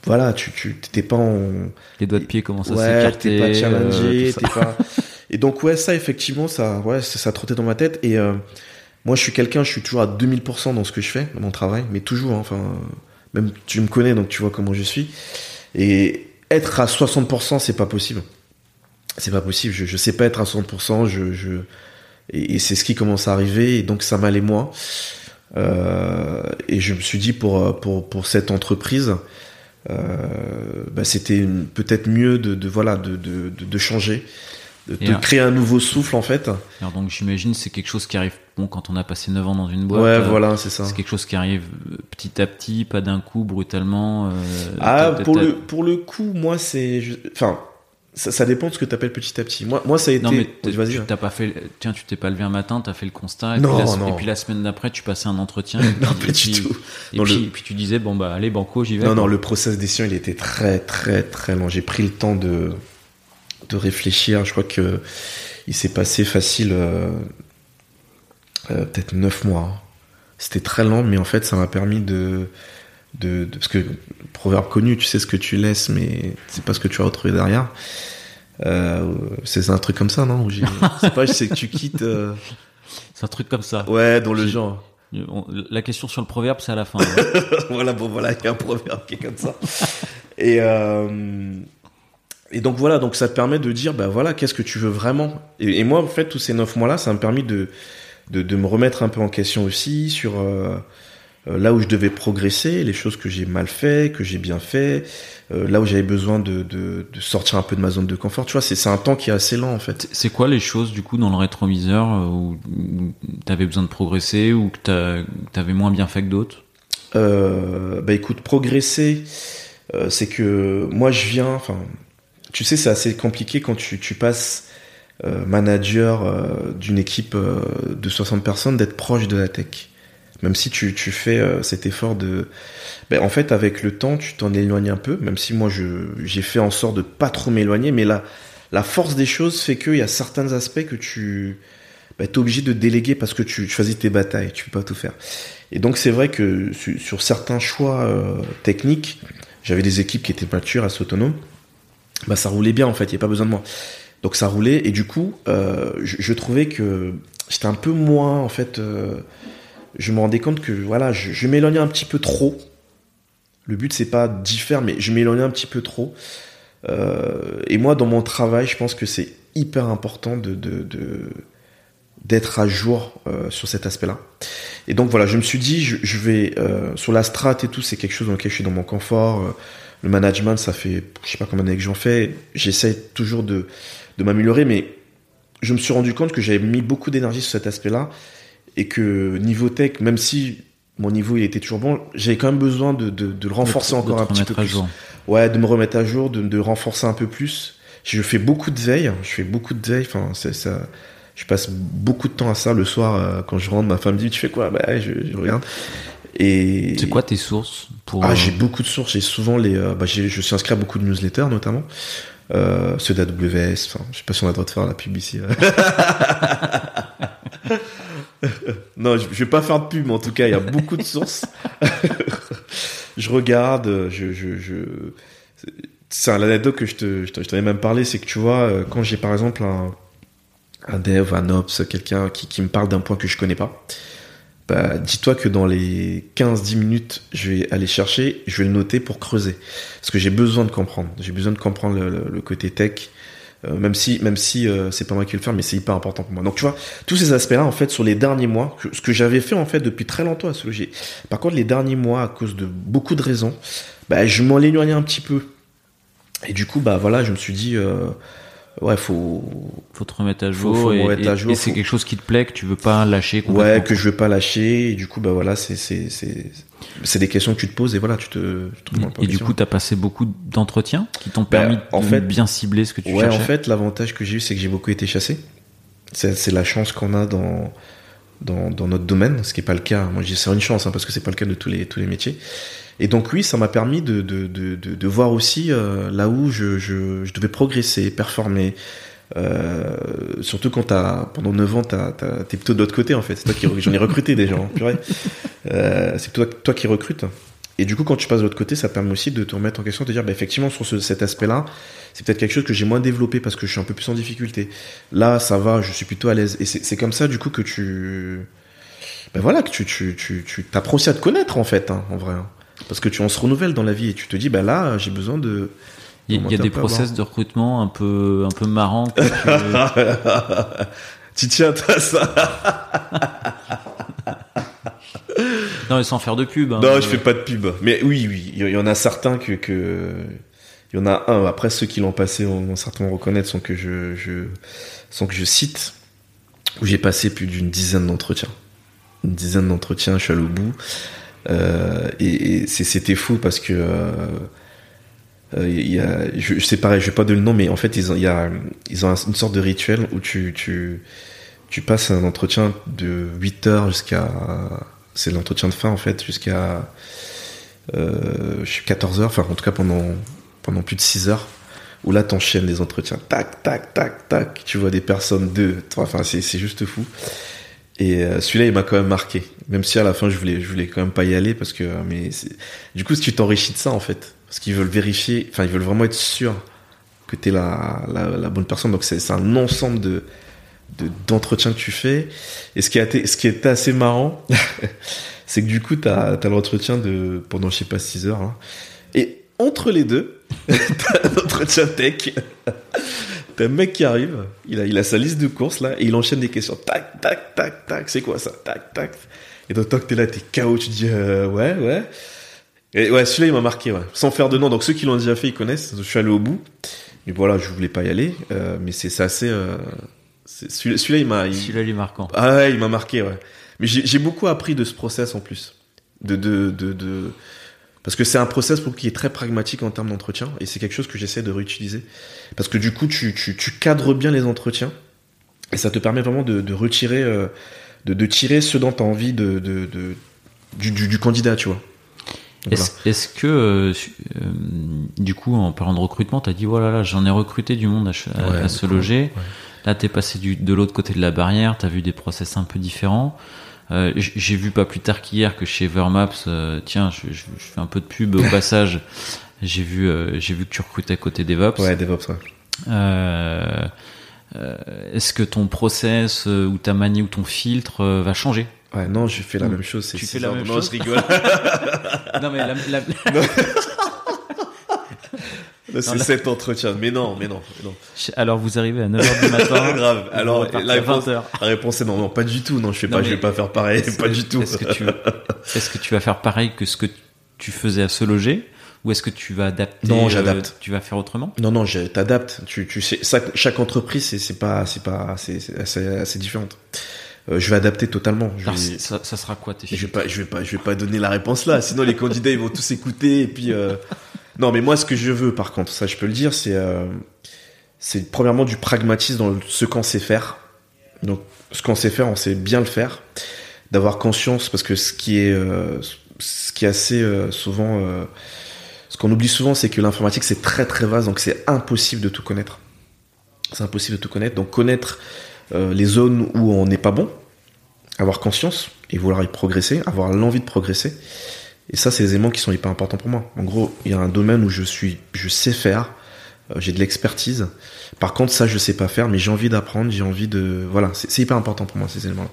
voilà, tu tu t'es pas en les doigts de pied commencent à ouais, s'écarter, t'es pas challengé, euh, t'es pas et donc ouais ça effectivement ça ouais ça, ça trottait dans ma tête. Et euh, moi je suis quelqu'un, je suis toujours à 2000% dans ce que je fais, dans mon travail, mais toujours hein, enfin même tu me connais donc tu vois comment je suis et être à 60% c'est pas possible. C'est pas possible, je je sais pas être à 60%, je je et, c'est ce qui commence à arriver et donc ça m'allait moi. Euh, et je me suis dit pour pour pour cette entreprise euh, bah, c'était peut-être mieux de, de voilà de, de, de, changer de, de créer un nouveau souffle en fait. Alors donc j'imagine c'est quelque chose qui arrive bon quand on a passé 9 ans dans une boîte. Ouais, euh, voilà, c'est ça. C'est quelque chose qui arrive euh, petit à petit, pas d'un coup brutalement. Euh, ah pour le pour le coup, moi c'est enfin ça, ça, dépend de ce que tu appelles petit à petit. Moi, moi ça a été. Non, mais tu t'as pas fait. Tiens, tu t'es pas levé un matin, t'as fait le constat. Et, non, puis la, non. et puis la semaine d'après, tu passais un entretien. <laughs> non, pas du tout. Et, puis, le... puis, tu disais, bon, bah, allez, banco, j'y vais. Non, non, le process d'édition, il était très, très, très long. J'ai pris le temps de, de réfléchir. Je crois que il s'est passé facile, euh, euh, peut-être neuf mois. C'était très lent, mais en fait, ça m'a permis de, de, de, parce que proverbe connu, tu sais ce que tu laisses, mais c'est pas ce que tu as retrouvé derrière. Euh, c'est un truc comme ça, non <laughs> C'est pas, c'est que tu quittes. C'est un truc comme ça. Ouais, dans le genre. La question sur le proverbe, c'est à la fin. <laughs> voilà, bon, voilà, il y a un proverbe qui est comme ça. et et donc voilà, donc ça te permet de dire, bah voilà, qu'est-ce que tu veux vraiment? Et, et, moi, en fait, tous ces neuf mois-là, ça m'a permis de, de, de me remettre un peu en question aussi sur euh, euh, là où je devais progresser, les choses que j'ai mal fait, que j'ai bien fait, euh, là où j'avais besoin de, de, de, sortir un peu de ma zone de confort. Tu vois, c'est un temps qui est assez lent en fait. C'est quoi les choses du coup dans le rétroviseur où, où tu avais besoin de progresser ou que tu avais moins bien fait que d'autres? Euh, Bah écoute, progresser, c'est que moi je viens, enfin, tu sais, c'est assez compliqué quand tu, passes manager d'une équipe de 60 personnes d'être proche de la tech. Même si tu, fais euh, cet effort de ben, en fait avec le temps tu t'en éloignes un peu même si moi j'ai fait en sorte de pas trop m'éloigner mais la la force des choses fait qu'il y a certains aspects que tu ben, es obligé de déléguer parce que tu choisis tes batailles tu peux pas tout faire. Et donc c'est vrai que sur, sur certains choix euh, techniques j'avais des équipes qui étaient matures assez autonomes bah ça roulait bien en fait il y a pas besoin de moi donc ça roulait et du coup euh, je, trouvais que j'étais un peu moins en fait euh, je me rendais compte que voilà, je, m'éloignais un petit peu trop. Le but c'est pas d'y faire, mais je m'éloignais un petit peu trop. Euh, et moi, dans mon travail, je pense que c'est hyper important de, de, d'être à jour sur cet aspect-là. Et donc voilà, je me suis dit, je, vais sur la strat et tout, c'est quelque chose dans lequel je suis dans mon confort. Le management, ça fait, je sais pas combien d'années que j'en fais. J'essaie toujours de, de m'améliorer, mais je me suis rendu compte que j'avais mis beaucoup d'énergie sur cet aspect-là et que niveau tech, même si mon niveau il était toujours bon, j'avais quand même besoin de, de, de le renforcer De- encore un petit remettre peu à plus. jour. Ouais, de me remettre à jour, de, de renforcer un peu plus. Je fais beaucoup de veille, je fais beaucoup de veille. Enfin, c'est ça. Je passe beaucoup de temps à ça le soir euh, quand je rentre. Ma femme me dit tu fais quoi Bah je, je regarde. Et C'est quoi tes sources pour ah, euh, j'ai beaucoup de sources. J'ai souvent les. euh, bah, j'ai- je suis inscrit à beaucoup de newsletters notamment. Euh, ceux d'AWS. Enfin, je sais pas si on a le droit de faire la pub ici. <laughs> non, je, je vais pas faire de pub, mais en tout cas, il y a beaucoup de sources. <laughs> je regarde. Je, je, je... C'est l'anecdote que je te, je ai même parlé, c'est que tu vois, euh, quand j'ai par exemple un, un dev, un ops, quelqu'un qui, qui me parle d'un point que je connais pas, bah, dis-toi que dans les 15-10 minutes, je vais aller chercher, je vais le noter pour creuser. Parce que j'ai besoin de comprendre. J'ai besoin de comprendre le, côté tech. Euh, même si, même si euh, c'est pas moi qui le faire, mais c'est hyper important pour moi. Donc tu vois, tous ces aspects-là, en fait, sur les derniers mois, ce que j'avais fait en fait depuis très longtemps à ce loger. Par contre, les derniers mois, à cause de beaucoup de raisons, bah, je m'en éloignais un petit peu. Et du coup, bah voilà, je me suis dit, euh, ouais, faut, faut te remettre à Faut- jour faut me et, remettre à jour, et c'est faut- quelque chose qui te plaît que tu veux pas lâcher. Ouais, que je veux pas lâcher. Et du coup, bah voilà, c'est c'est c'est c'est des questions que tu te poses et voilà, tu te. Tu et du coup, tu as passé beaucoup d'entretiens qui t'ont Bah, permis en de fait- bien cibler ce que tu ouais, cherchais. en fait, l'avantage que j'ai eu, c'est que j'ai beaucoup été chassé. C'est c'est la chance qu'on a dans dans dans notre domaine, ce qui est pas le cas. Moi, c'est une chance hein, parce que c'est pas le cas de tous les tous les métiers. Et donc oui, ça m'a permis de de de de, voir aussi euh, là où je je devais progresser, performer. Euh, surtout quand t'as pendant 9 ans t'as t'as- t'es plutôt de l'autre côté en fait. C'est toi qui j'en ai recruté des gens euh, c'est toi toi qui recrutes. Et du coup quand tu passes de l'autre côté ça permet aussi de te remettre en question de te dire bah, effectivement sur ce, cet aspect là c'est peut-être quelque chose que j'ai moins développé parce que je suis un peu plus en difficulté. Là ça va je suis plutôt à l'aise. Et c'est comme ça du coup que tu ben voilà que tu tu tu tu à te connaître en fait hein, en vrai hein. Parce que tu on se renouvelle dans la vie et tu te dis bah là j'ai besoin de Il y, a- y des process de recrutement un peu un peu marrants. que tu- <laughs> tu tiens à ça <laughs> non, mais sans faire de pub. hein. Non, je fais pas de pub. Mais oui, oui, il y en a certains que, que... il y en a un. Après, ceux qui l'ont passé vont vont certainement reconnaître sans que je, je, sans que je cite, où j'ai passé plus d'une dizaine d'entretiens. Une dizaine d'entretiens, je suis allé au bout. Euh, et et c'était fou parce que euh, euh, il a, je, je sais pareil, je vais pas donner le nom, mais en fait ils ont, il y a, ils ont un- une sorte de rituel où tu, tu, tu passes un entretien de 8 heures jusqu'à, c'est l'entretien de fin en fait, jusqu'à euh, je suis 14 heures, enfin en tout cas pendant pendant plus de 6 heures, où là t'enchaînes les entretiens, tac tac tac tac, tu vois des personnes deux, enfin c'est c'est juste fou. Et euh, celui-là, il m'a quand même marqué. Même si à la fin, je voulais, je voulais quand même pas y aller parce que, euh, mais du coup, si tu t'enrichis de ça, en fait, parce qu'ils veulent vérifier, enfin, ils veulent vraiment être sûrs que t'es la, la, la bonne personne. Donc, c'est un ensemble de, de, d'entretiens que tu fais. Et ce qui a ce qui était assez marrant, <laughs> c'est que du coup, t'as, t'as l'entretien de, pendant, je sais pas, 6 heures, hein. Et entre les deux, <laughs> t'as l'entretien tech. T'as un mec qui arrive, il a, il a sa liste de courses là, et il enchaîne des questions. Tac, tac, tac, tac, c'est quoi ça? Tac, tac. Et donc, tant que t'es là, t'es KO, tu dis, euh, ouais, ouais. Et ouais, celui-là, il m'a marqué, ouais. Sans faire de nom. Donc, ceux qui l'ont déjà fait, ils connaissent. Je suis allé au bout. Mais voilà, je voulais pas y aller. Euh, mais c'est assez. Euh, celui-là, il m'a. il- Celui-là, il est marquant. ah ouais, il m'a marqué, ouais. Mais j'ai j'ai beaucoup appris de ce process en plus. De, de, de, de... Parce que c'est un process pour qui est très pragmatique en termes d'entretien, et c'est quelque chose que j'essaie de réutiliser. Parce que du coup, tu, tu, tu cadres bien les entretiens, et ça te permet vraiment de, de retirer, euh, de, de tirer ce dont tu as envie de, de, de, du, du, du candidat, tu vois. Est-ce que, euh, euh, du coup, en parlant de recrutement, t'as dit, voilà, là, j'en ai recruté du monde à, ch- à- Ouais, à se loger. ouais. Là, t'es passé du, de l'autre côté de la barrière, t'as vu des process un peu différents. Euh, J'ai vu pas plus tard qu'hier que chez Evermaps, euh, tiens, je, je- je fais un peu de pub au <laughs> passage. J'ai vu, euh, j'ai vu que tu recrutais côté DevOps. Ouais, DevOps, ouais. Euh, euh, Est-ce que ton process euh, ou ta manie ou ton filtre euh, va changer? Ouais, non, je fais la même chose. c'est tu fais la heures. même non, chose je rigole. <laughs> Non mais la, la- <laughs> C'est cet entretien. Mais non, mais non, mais non. Alors vous arrivez à 9h du matin. <laughs> Grave. Alors la réponse, 20h. la réponse est non, non, pas du tout. Non, je fais Non, pas, je mais vais pas faire pareil, Est-ce pas que- du tout. Est-ce que tu, est-ce que tu vas faire pareil que ce que tu faisais à se loger ou est-ce que tu vas adapter Non, euh, j'adapte. Tu vas faire autrement? Non, non, t'adaptes. Tu, tu sais, ça- chaque entreprise, c'est, c'est pas, c'est pas, c'est, c'est assez, assez différente. Euh, je vais adapter totalement. Je Alors, vais, ça, ça sera quoi tes je vais pas, je vais pas, je vais pas donner la réponse là. Sinon, les candidats, ils vont tous écouter et puis. euh, Non, mais moi, ce que je veux, par contre, ça, je peux le dire, c'est, euh, c'est premièrement du pragmatisme dans ce qu'on sait faire. Donc, ce qu'on sait faire, on sait bien le faire. D'avoir conscience, parce que ce qui est, euh, ce qui est assez euh, souvent, ce qu'on oublie souvent, c'est que l'informatique c'est très très vaste, donc c'est impossible de tout connaître. C'est impossible de tout connaître. Donc connaître les zones où on n'est pas bon, avoir conscience et vouloir y progresser, avoir l'envie de progresser. Et ça, c'est des éléments qui sont hyper importants pour moi. En gros, il y a un domaine où je suis, je sais faire, euh, j'ai de l'expertise. Par contre, ça, je sais pas faire, mais j'ai envie d'apprendre, j'ai envie de, voilà, c'est hyper important pour moi ces éléments-là.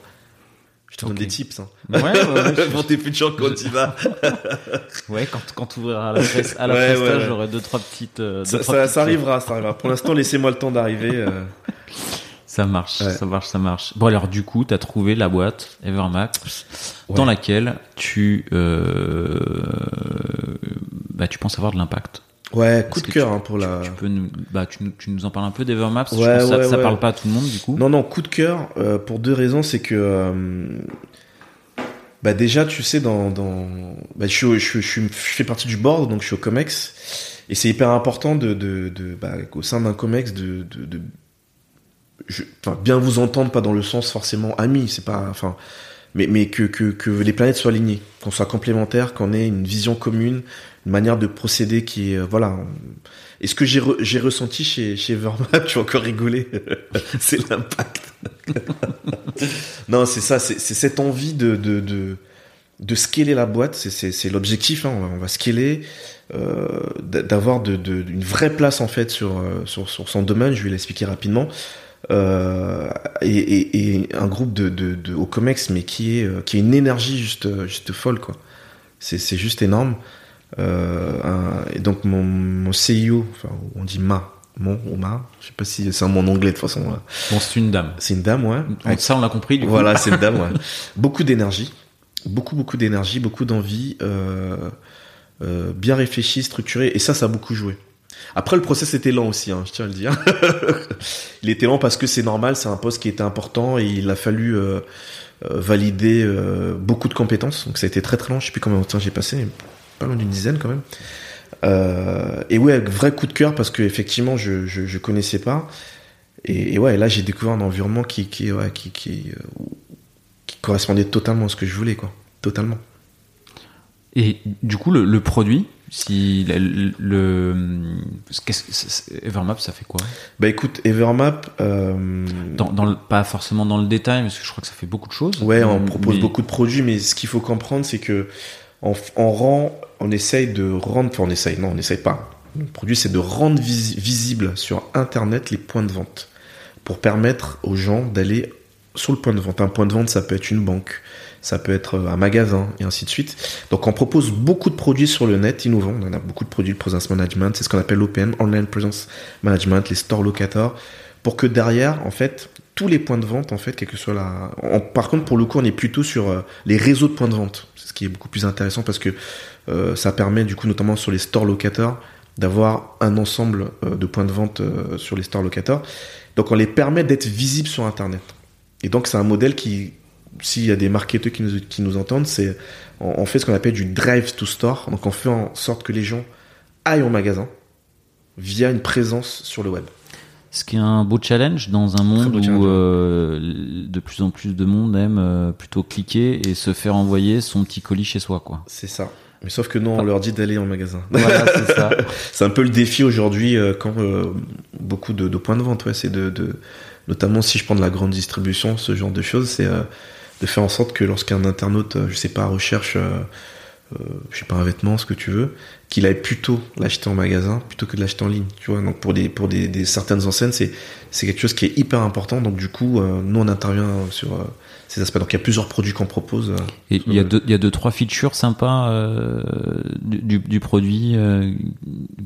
Je te Ok. donne des tips. Hein. Ouais, ouais, ouais, <laughs> pour tes futurs candidats. <laughs> ouais, quand, quand tu ouvriras la presse, à la Ouais, ouais. j'aurai deux, trois petites. euh, deux, Ça, trois ça- petites ça arrivera, ça arrivera. Pour l'instant, laissez-moi le temps d'arriver. euh. <laughs> Ça marche, Ouais. ça marche, ça marche. Bon, alors, du coup, tu as trouvé la boîte Evermap dans laquelle tu, euh, bah, tu penses avoir de l'impact. Ouais, coup de cœur hein, pour la. Tu peux nous, bah, tu, tu nous en parles un peu d'Evermap parce que Ouais, je pense que ouais, ça, ouais. parle pas à tout le monde, du coup. Non, non, coup de cœur euh, pour deux raisons. C'est que, euh, bah déjà, tu sais, dans, dans, bah, je, je, je, je fais partie du board, donc je suis au Comex, et c'est hyper important de, de, de bah, au sein d'un Comex de, de, de je- bien vous entendre, pas dans le sens forcément ami, c'est pas, enfin, mais, mais que, que, que les planètes soient alignées, qu'on soit complémentaires, qu'on ait une vision commune, une manière de procéder qui est, euh, voilà. Et ce que j'ai re- j'ai ressenti chez, chez Evermap, <laughs> tu vas encore rigoler, <laughs> c'est l'impact. <laughs> non, c'est ça, c'est c'est cette envie de, de, de, de scaler la boîte, c'est- c'est c'est l'objectif, hein, on, va, on va scaler, euh, d'a- d'avoir de, de, une vraie place en fait sur, euh, sur, sur son domaine, je vais l'expliquer rapidement. Euh, et, et, et un groupe de, de, de au Comex, mais qui est, euh, qui est une énergie juste, juste folle, quoi. C'est c'est juste énorme. Euh, un- et donc mon, mon CIO, enfin on dit ma, mon ou ma, je sais pas si c'est un mot en anglais de toute façon. là. Bon, c'est une dame. C'est une dame, ouais. Donc, ça, on l'a compris, du coup. Voilà, c'est une dame, <laughs> ouais. Beaucoup d'énergie, beaucoup beaucoup d'énergie, beaucoup d'envie, euh, euh, bien réfléchi, structuré, et ça, ça a beaucoup joué. Après, le process était lent aussi, hein, je tiens à le dire. <laughs> il était lent parce que c'est normal, c'est un poste qui était important et il a fallu euh, euh, valider euh, beaucoup de compétences. Donc ça a été très très long. Je sais plus combien de temps j'ai passé, pas loin d'une dizaine quand même. Euh, et ouais, vrai coup de cœur parce que effectivement, je je, connaissais pas. Et, ouais, là j'ai découvert un environnement qui qui qui qui, correspondait totalement à ce que je voulais quoi, totalement. Et du coup, le produit, si le, Evermap, ça fait quoi? Bah écoute, Evermap, euh, dans, dans le, Pas forcément dans le détail, parce que je crois que ça fait beaucoup de choses. Ouais, on Mais- propose beaucoup de produits, mais ce qu'il faut comprendre, c'est que on, on rend, on essaye de rendre, enfin on essaye, non, on essaye pas. Le produit, c'est de rendre visi- visible sur Internet les points de vente pour permettre aux gens d'aller sur le point de vente. Un point de vente, ça peut être une banque, ça peut être un magasin et ainsi de suite. Donc on propose beaucoup de produits sur le net innovants. On a beaucoup de produits de presence management, c'est ce qu'on appelle l'OPM, Online Presence Management, les stores locators, pour que derrière, en fait, tous les points de vente, en fait, quel que soit la. par contre, pour le coup, on est plutôt sur euh, les réseaux de points de vente. C'est ce qui est beaucoup plus intéressant parce que euh, ça permet, du coup, notamment sur les stores locateurs, d'avoir un ensemble euh, de points de vente sur les stores locateurs. Donc, on les permet d'être visibles sur Internet. Et donc, c'est un modèle qui, s'il y a des marketeurs qui nous, qui nous entendent, c'est on, on fait ce qu'on appelle du drive to store. Donc, on fait en sorte que les gens aillent au magasin via une présence sur le web. Ce qui est un beau challenge dans un monde où euh, de plus en plus de monde aime euh, plutôt cliquer et se faire envoyer son petit colis chez soi, quoi. C'est ça. Mais sauf que non, on leur dit d'aller en magasin. Voilà, c'est <laughs> ça. C'est un peu le défi aujourd'hui euh, quand beaucoup de, de points de vente, ouais, c'est de, de, notamment si je prends de la grande distribution, ce genre de choses, c'est de faire en sorte que lorsqu'un internaute, euh, je sais pas, recherche, euh, euh, je sais pas, un vêtement, ce que tu veux, qu'il aille plutôt l'acheter en magasin plutôt que de l'acheter en ligne, tu vois. Donc pour des pour des, des certaines enseignes, c'est c'est quelque chose qui est hyper important. Donc du coup, euh, nous on intervient sur euh, ces aspects. Donc il y a plusieurs produits qu'on propose. Et il y a deux, il y a deux trois features sympas du, du- du produit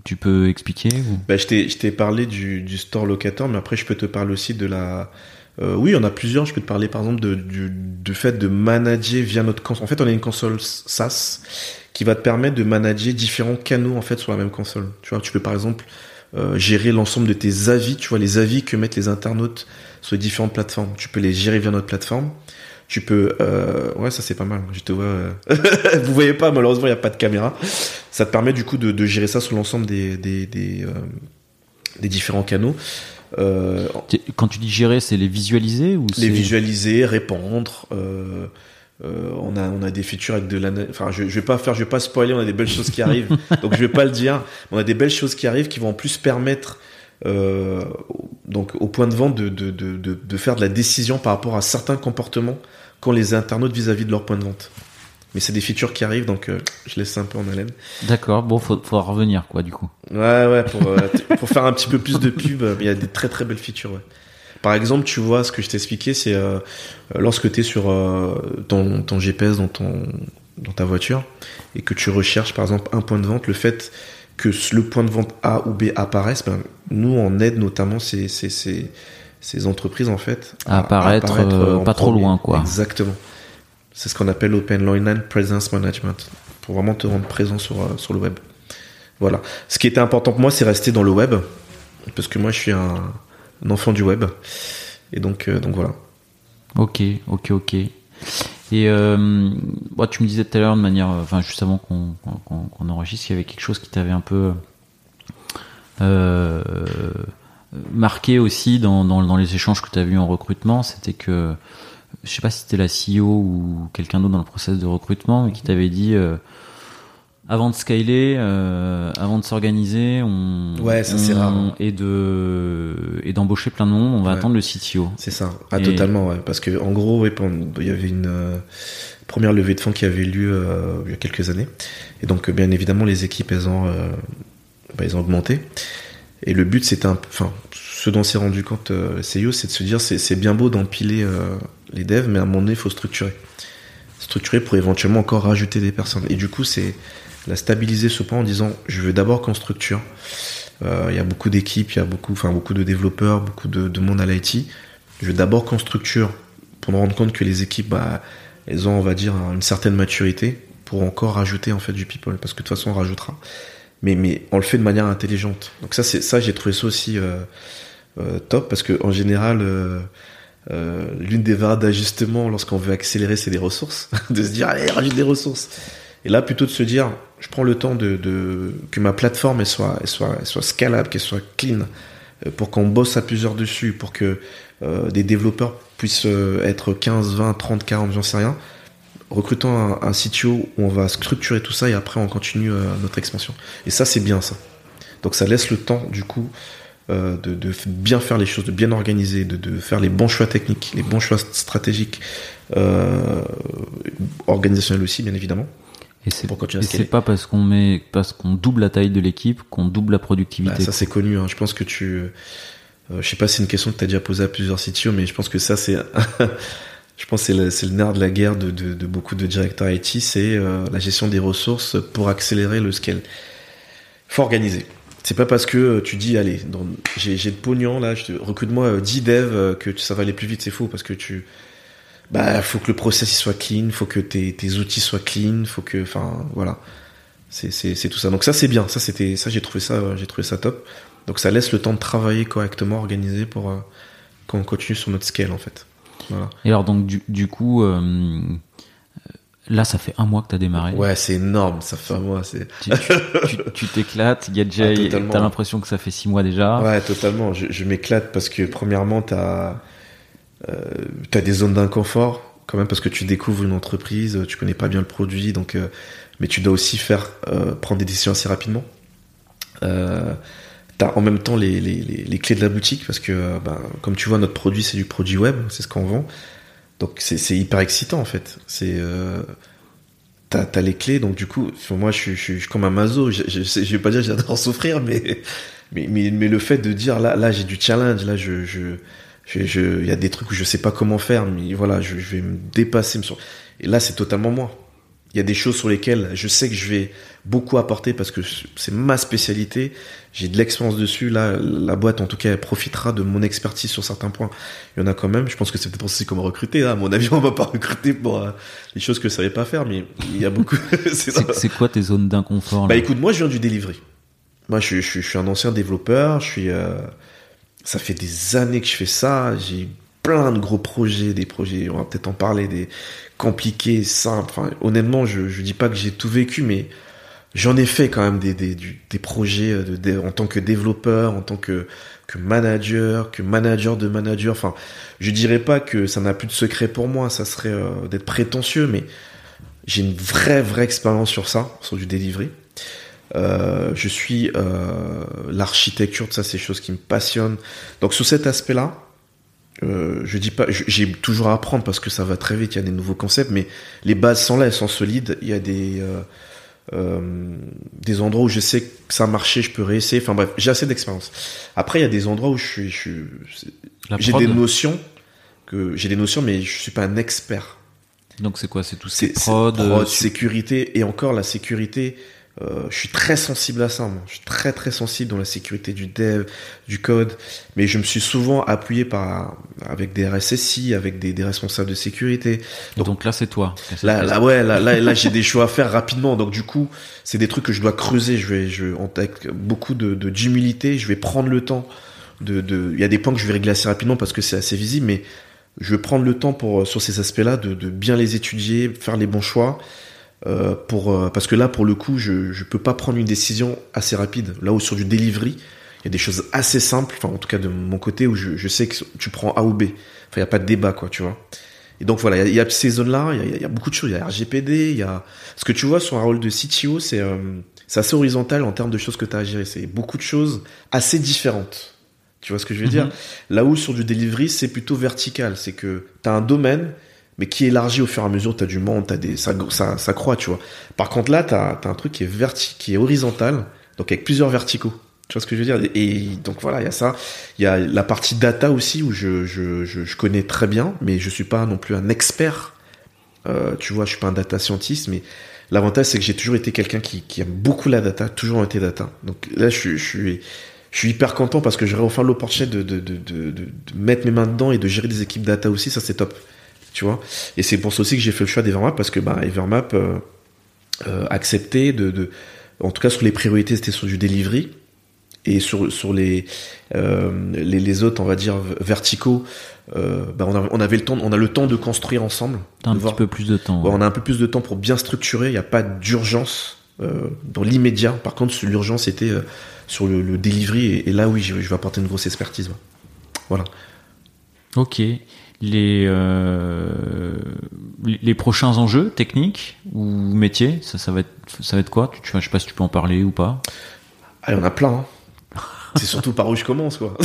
tu peux expliquer bah, Je t'ai parlé du, du store locator, mais après je peux te parler aussi de la... Euh, oui, on a plusieurs. Je peux te parler par exemple de, du, du fait de manager via notre console. En fait, on a une console SaaS qui va te permettre de manager différents canaux en fait sur la même console. Tu vois, tu peux par exemple euh, gérer l'ensemble de tes avis, tu vois, les avis que mettent les internautes sur les différentes plateformes. Tu peux les gérer via notre plateforme. Tu peux, euh, ouais, ça c'est pas mal. Je te vois. Euh... <laughs> Vous voyez pas, malheureusement, il y a pas de caméra. Ça te permet du coup de, de gérer ça sur l'ensemble des des des, euh, des différents canaux. Euh, Quand tu dis gérer, c'est les visualiser ou les visualiser, répondre. Euh, euh, on a on a des features avec de la enfin je, je vais pas faire je vais pas spoiler on a des belles choses qui <laughs> arrivent donc je vais pas le dire on a des belles choses qui arrivent qui vont en plus permettre euh, donc au point de vente de, de, de, de, faire de la décision par rapport à certains comportements qu'ont les internautes vis-à-vis de leur point de vente mais c'est des features qui arrivent donc euh, je laisse ça un peu en haleine. D'accord. Bon faut, faudra revenir quoi du coup. Ouais ouais pour, euh, pour faire un petit peu plus de pub il y a des très très belles features ouais. Par exemple, tu vois, ce que je t'ai expliqué, c'est euh, lorsque tu es sur ton, ton, GPS dans, ton, dans ta voiture et que tu recherches, par exemple, un point de vente, le fait que le point de vente A ou B apparaisse, ben, nous, on aide notamment ces, ces, ces, ces entreprises, en fait, à, apparaître, euh, pas trop loin, quoi. Exactement. C'est ce qu'on appelle Open Line Presence Management, pour vraiment te rendre présent sur, euh, sur le web. Voilà. Ce qui était important pour moi, c'est rester dans le web, parce que moi, je suis un enfant du web. Et donc, euh, donc voilà. Ok, ok, ok. Et euh, tu me disais tout à l'heure de manière, enfin juste avant qu'on qu enregistre, qu'il y avait quelque chose qui t'avait un peu euh, marqué aussi dans, dans, dans, les échanges que tu as vus en recrutement, c'était que je sais pas si c'était la CEO ou quelqu'un d'autre dans le process de recrutement, mais qui t'avait dit euh, avant de scaler, euh, avant de s'organiser, on, ouais, ça c'est rare. et de et d'embaucher plein de monde, on va Ouais. attendre le CTO. C'est ça. Ah, Et- totalement, ouais. Parce que, en gros, il y avait une euh, première levée de fonds qui avait lieu il y a quelques années. Et donc, bien évidemment, les équipes, elles ont, bah, elles ont augmenté. Et le but, c'était un, enfin, ce dont s'est rendu compte CEO, c'est de se dire, c'est, bien beau d'empiler les devs, mais à un moment donné, il faut structurer. Structurer pour éventuellement encore rajouter des personnes. Et du coup, c'est la stabiliser ce point en disant, je veux d'abord qu'on structure. Euh, Il y a beaucoup d'équipes, il y a beaucoup, enfin, beaucoup de développeurs, beaucoup de, de monde à l'IT. Je veux d'abord qu'on structure pour nous rendre compte que les équipes, bah, elles ont, on va dire, une certaine maturité pour encore rajouter en fait du people, parce que de toute façon on rajoutera. Mais mais on le fait de manière intelligente. Donc ça c'est ça j'ai trouvé ça aussi euh, euh, top parce que en général euh, l'une des variables d'ajustement lorsqu'on veut accélérer c'est des ressources, <laughs> de se dire allez rajoute des ressources. Et là plutôt de se dire je prends le temps de, de que ma plateforme elle soit elle soit elle soit scalable, qu'elle soit clean euh, pour qu'on bosse à plusieurs dessus, pour que euh, des développeurs puissent euh, être 15, 20, 30, 40, j'en sais rien. Recrutant un, un CTO où on va structurer tout ça et après on continue euh, notre expansion. Et ça, c'est bien ça. Donc ça laisse le temps, du coup, euh, de, bien faire les choses, de bien organiser, de, de faire les bons choix techniques, les bons choix stratégiques, euh, organisationnels aussi, bien évidemment, Et c'est pas parce qu'on met parce qu'on double la taille de l'équipe qu'on double la productivité. Bah, ça c'est connu. Hein. Je pense que tu, euh, je sais pas, si c'est une question que tu as déjà posée à plusieurs CTO, mais je pense que ça c'est, <laughs> je pense que c'est le, c'est le nerf de la guerre de, de, de beaucoup de directeurs IT, c'est euh, la gestion des ressources pour accélérer le scale. Faut organiser. C'est pas parce que euh, tu dis allez, dans- j'ai de pognon là, te- recrute-moi euh, 10 devs euh, que ça va aller plus vite, c'est faux parce que tu bah faut que le process il soit clean, faut que tes, tes outils soient clean, faut que enfin voilà. C'est tout ça. Donc ça c'est bien, ça c'était ça j'ai trouvé ça euh, j'ai trouvé ça top. Donc ça laisse le temps de travailler correctement, organisé pour euh, qu'on continue sur notre scale en fait. Voilà. Et alors donc du, du coup euh, là ça fait un mois que t'as démarré. Ouais, c'est énorme, ça fait un mois, c'est Tu tu- tu- tu t'éclates. Il y a déjà Ah, t'as l'impression que ça fait six mois déjà. Ouais, totalement. Je, je m'éclate parce que premièrement, t'as euh, t'as des zones d'inconfort quand même parce que tu découvres une entreprise, tu connais pas bien le produit, donc euh, mais tu dois aussi faire euh, prendre des décisions assez rapidement. Euh, t'as en même temps les, les, les, les clés de la boutique parce que ben, comme tu vois notre produit c'est du produit web, c'est ce qu'on vend, donc c'est hyper excitant en fait. C'est euh, T'as as les clés, donc du coup, moi je suis, comme un maso. Je, je, je vais pas dire que j'adore souffrir, mais, mais, mais, le fait de dire là, j'ai du challenge, là je, je, il y a des trucs où je sais pas comment faire, voilà, je, vais me dépasser, et là c'est totalement moi. il y a des choses sur lesquelles je sais que je vais beaucoup apporter parce que c'est ma spécialité. J'ai de l'expérience dessus. Là, la boîte, en tout cas, elle profitera de mon expertise sur certains points. Il y en a quand même. Je pense que c'est peut-être aussi comme recruter. Hein. À mon avis, <laughs> on va pas recruter pour euh, les choses que je savais pas faire, mais il y a beaucoup. <laughs> c'est quoi tes zones d'inconfort Bah écoute, moi, je viens du delivery. Moi, je, je, je suis un ancien développeur. Je suis. Euh, ça fait des années que je fais ça. J'ai plein de gros projets, des projets. On va peut-être en parler, des compliqué, simple. Enfin, honnêtement, je je dis pas que j'ai tout vécu, mais j'en ai fait quand même des des, des projets euh, de, en tant que développeur, en tant que que manager, que manager de manager. Enfin, je dirais pas que ça n'a plus de secret pour moi. Ça serait euh, d'être prétentieux, mais j'ai une vraie vraie expérience sur ça, sur du delivery. Euh, je suis euh, l'architecture de ça, c'est des choses qui me passionnent. Donc sur cet aspect-là, euh, je dis pas, j'ai toujours à apprendre parce que ça va très vite, il y a des nouveaux concepts, mais les bases sont là, elles sont solides. Il y a des euh, euh, des endroits où je sais que ça a marché, je peux réessayer. Enfin bref, j'ai assez d'expérience. Après, il y a des endroits où je suis, j'ai des notions que j'ai des notions, mais je suis pas un expert. Donc c'est quoi? C'est tout c'est prod, prod sécurité et encore la sécurité. Euh, je suis très sensible à ça, moi. Je suis très très sensible dans la sécurité du dev, du code. Mais je me suis souvent appuyé par avec des RSSI, avec des, des responsables de sécurité. Donc, donc là, c'est toi. Là, là, ouais, là, là, là j'ai <laughs> des choix à faire rapidement. Donc du coup, c'est des trucs que je dois creuser. Je vais, je, avec beaucoup de d'humilité, je vais prendre le temps. De, de, il y a des points que je vais régler assez rapidement parce que c'est assez visible, mais je vais prendre le temps pour sur ces aspects-là de, de bien les étudier, faire les bons choix euh, pour euh, parce que là pour le coup je je peux pas prendre une décision assez rapide. Là où sur du delivery il y a des choses assez simples enfin en tout cas de mon côté où je, je sais que tu prends A ou B. Enfin il y a pas de débat quoi tu vois. Et donc voilà il y, a, ces zones là il y a, y a, beaucoup de choses. Il y a RGPD il y a ce que tu vois sur un rôle de CTO c'est euh, assez horizontal en termes de choses que tu as à gérer. C'est beaucoup de choses assez différentes. Tu vois ce que je veux dire? Mm-hmm. là où sur du delivery c'est plutôt vertical. C'est que tu as un domaine mais qui élargit au fur et à mesure, tu as du monde, t'as des, ça, ça, ça croît, tu vois. Par contre, là, tu as, un truc qui est, verti qui est horizontal, donc avec plusieurs verticaux. Tu vois ce que je veux dire? Et donc voilà, il y a ça. Il y a la partie data aussi, où je, je, je, je, connais très bien, mais je suis pas non plus un expert. Euh, tu vois, je suis pas un data scientist, mais l'avantage, c'est que j'ai toujours été quelqu'un qui, aime beaucoup la data, toujours été data. Donc là, je, je suis... Je suis hyper content parce que j'aurai enfin l'opportunité de, de, de, de mettre mes mains dedans et de gérer des équipes data aussi, ça c'est top tu vois. Et c'est pour ça aussi que j'ai fait le choix d'Evermap parce que bah, Evermap euh, euh, acceptait de, de, en tout cas sur les priorités, c'était sur du delivery et sur sur les euh, les, les, autres, on va dire verticaux. Bah on, a, on, avait le temps, on a le temps de construire ensemble. un petit peu plus de temps. Ouais, on a un peu plus de temps pour bien structurer. Il n'y a pas d'urgence dans l'immédiat. Par contre, l'urgence était sur le, le delivery et, et, là, oui, je, je vais apporter une grosse expertise. Voilà. Ok les, euh, les prochains enjeux techniques ou métiers ça, ça, va être, ça va être quoi? Tu, Je sais pas si tu peux en parler ou pas. Ah, il y en a plein. Hein. <laughs> C'est surtout par où je commence. quoi.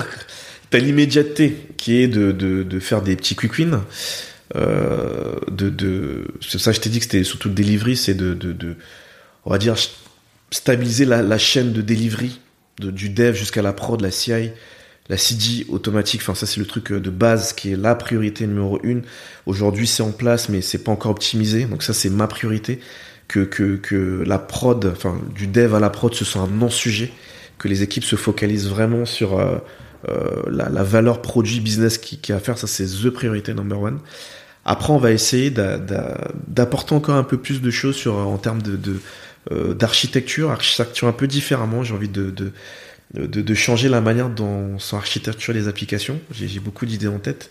<laughs> T'as l'immédiateté qui est de, de, de, faire des petits quick wins. Euh, de, de, ça, je t'ai dit que c'était surtout le delivery, c'est de, de, on va dire, stabiliser la, la chaîne de delivery, de, du dev jusqu'à la prod, la CI, la CD automatique, enfin ça c'est le truc euh, de base qui est la priorité numéro une. Aujourd'hui c'est en place mais c'est pas encore optimisé, donc ça c'est ma priorité. Que, que, que la prod, enfin du dev à la prod, ce soit un non-sujet, que les équipes se focalisent vraiment sur euh, euh, la, valeur produit business qui, qui a à faire, ça c'est the priorité number one. Après on va essayer d'apporter encore un peu plus de choses sur en termes de, d'architecture, architecture un peu différemment. J'ai envie de de, de, changer la manière dont sont architecturées les applications. J'ai beaucoup d'idées en tête.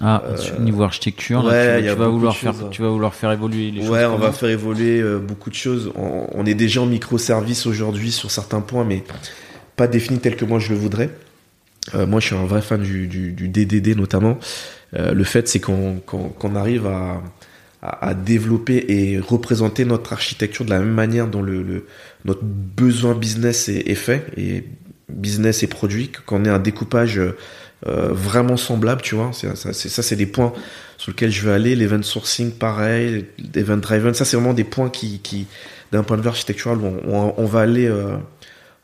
Ah, euh, niveau architecture, là, tu, vas vouloir faire, tu vas vouloir faire évoluer les choses. Ouais, on va faire évoluer euh, beaucoup de choses. On, on, est déjà en microservice aujourd'hui sur certains points, mais pas défini tel que moi je le voudrais. Euh, moi, je suis un vrai fan du, du, du DDD notamment. Euh, le fait, c'est qu'on qu arrive à, à, à, développer et représenter notre architecture de la même manière dont le, le notre besoin business est, est fait et business et produit, qu'on ait un découpage euh, vraiment semblable, tu vois. C'est, ça, c'est, ça, c'est des points sur lesquels je veux aller. L'event sourcing, pareil. L'event driven, ça, c'est vraiment des points qui, qui d'un point de vue architectural, on, on, on va aller, euh,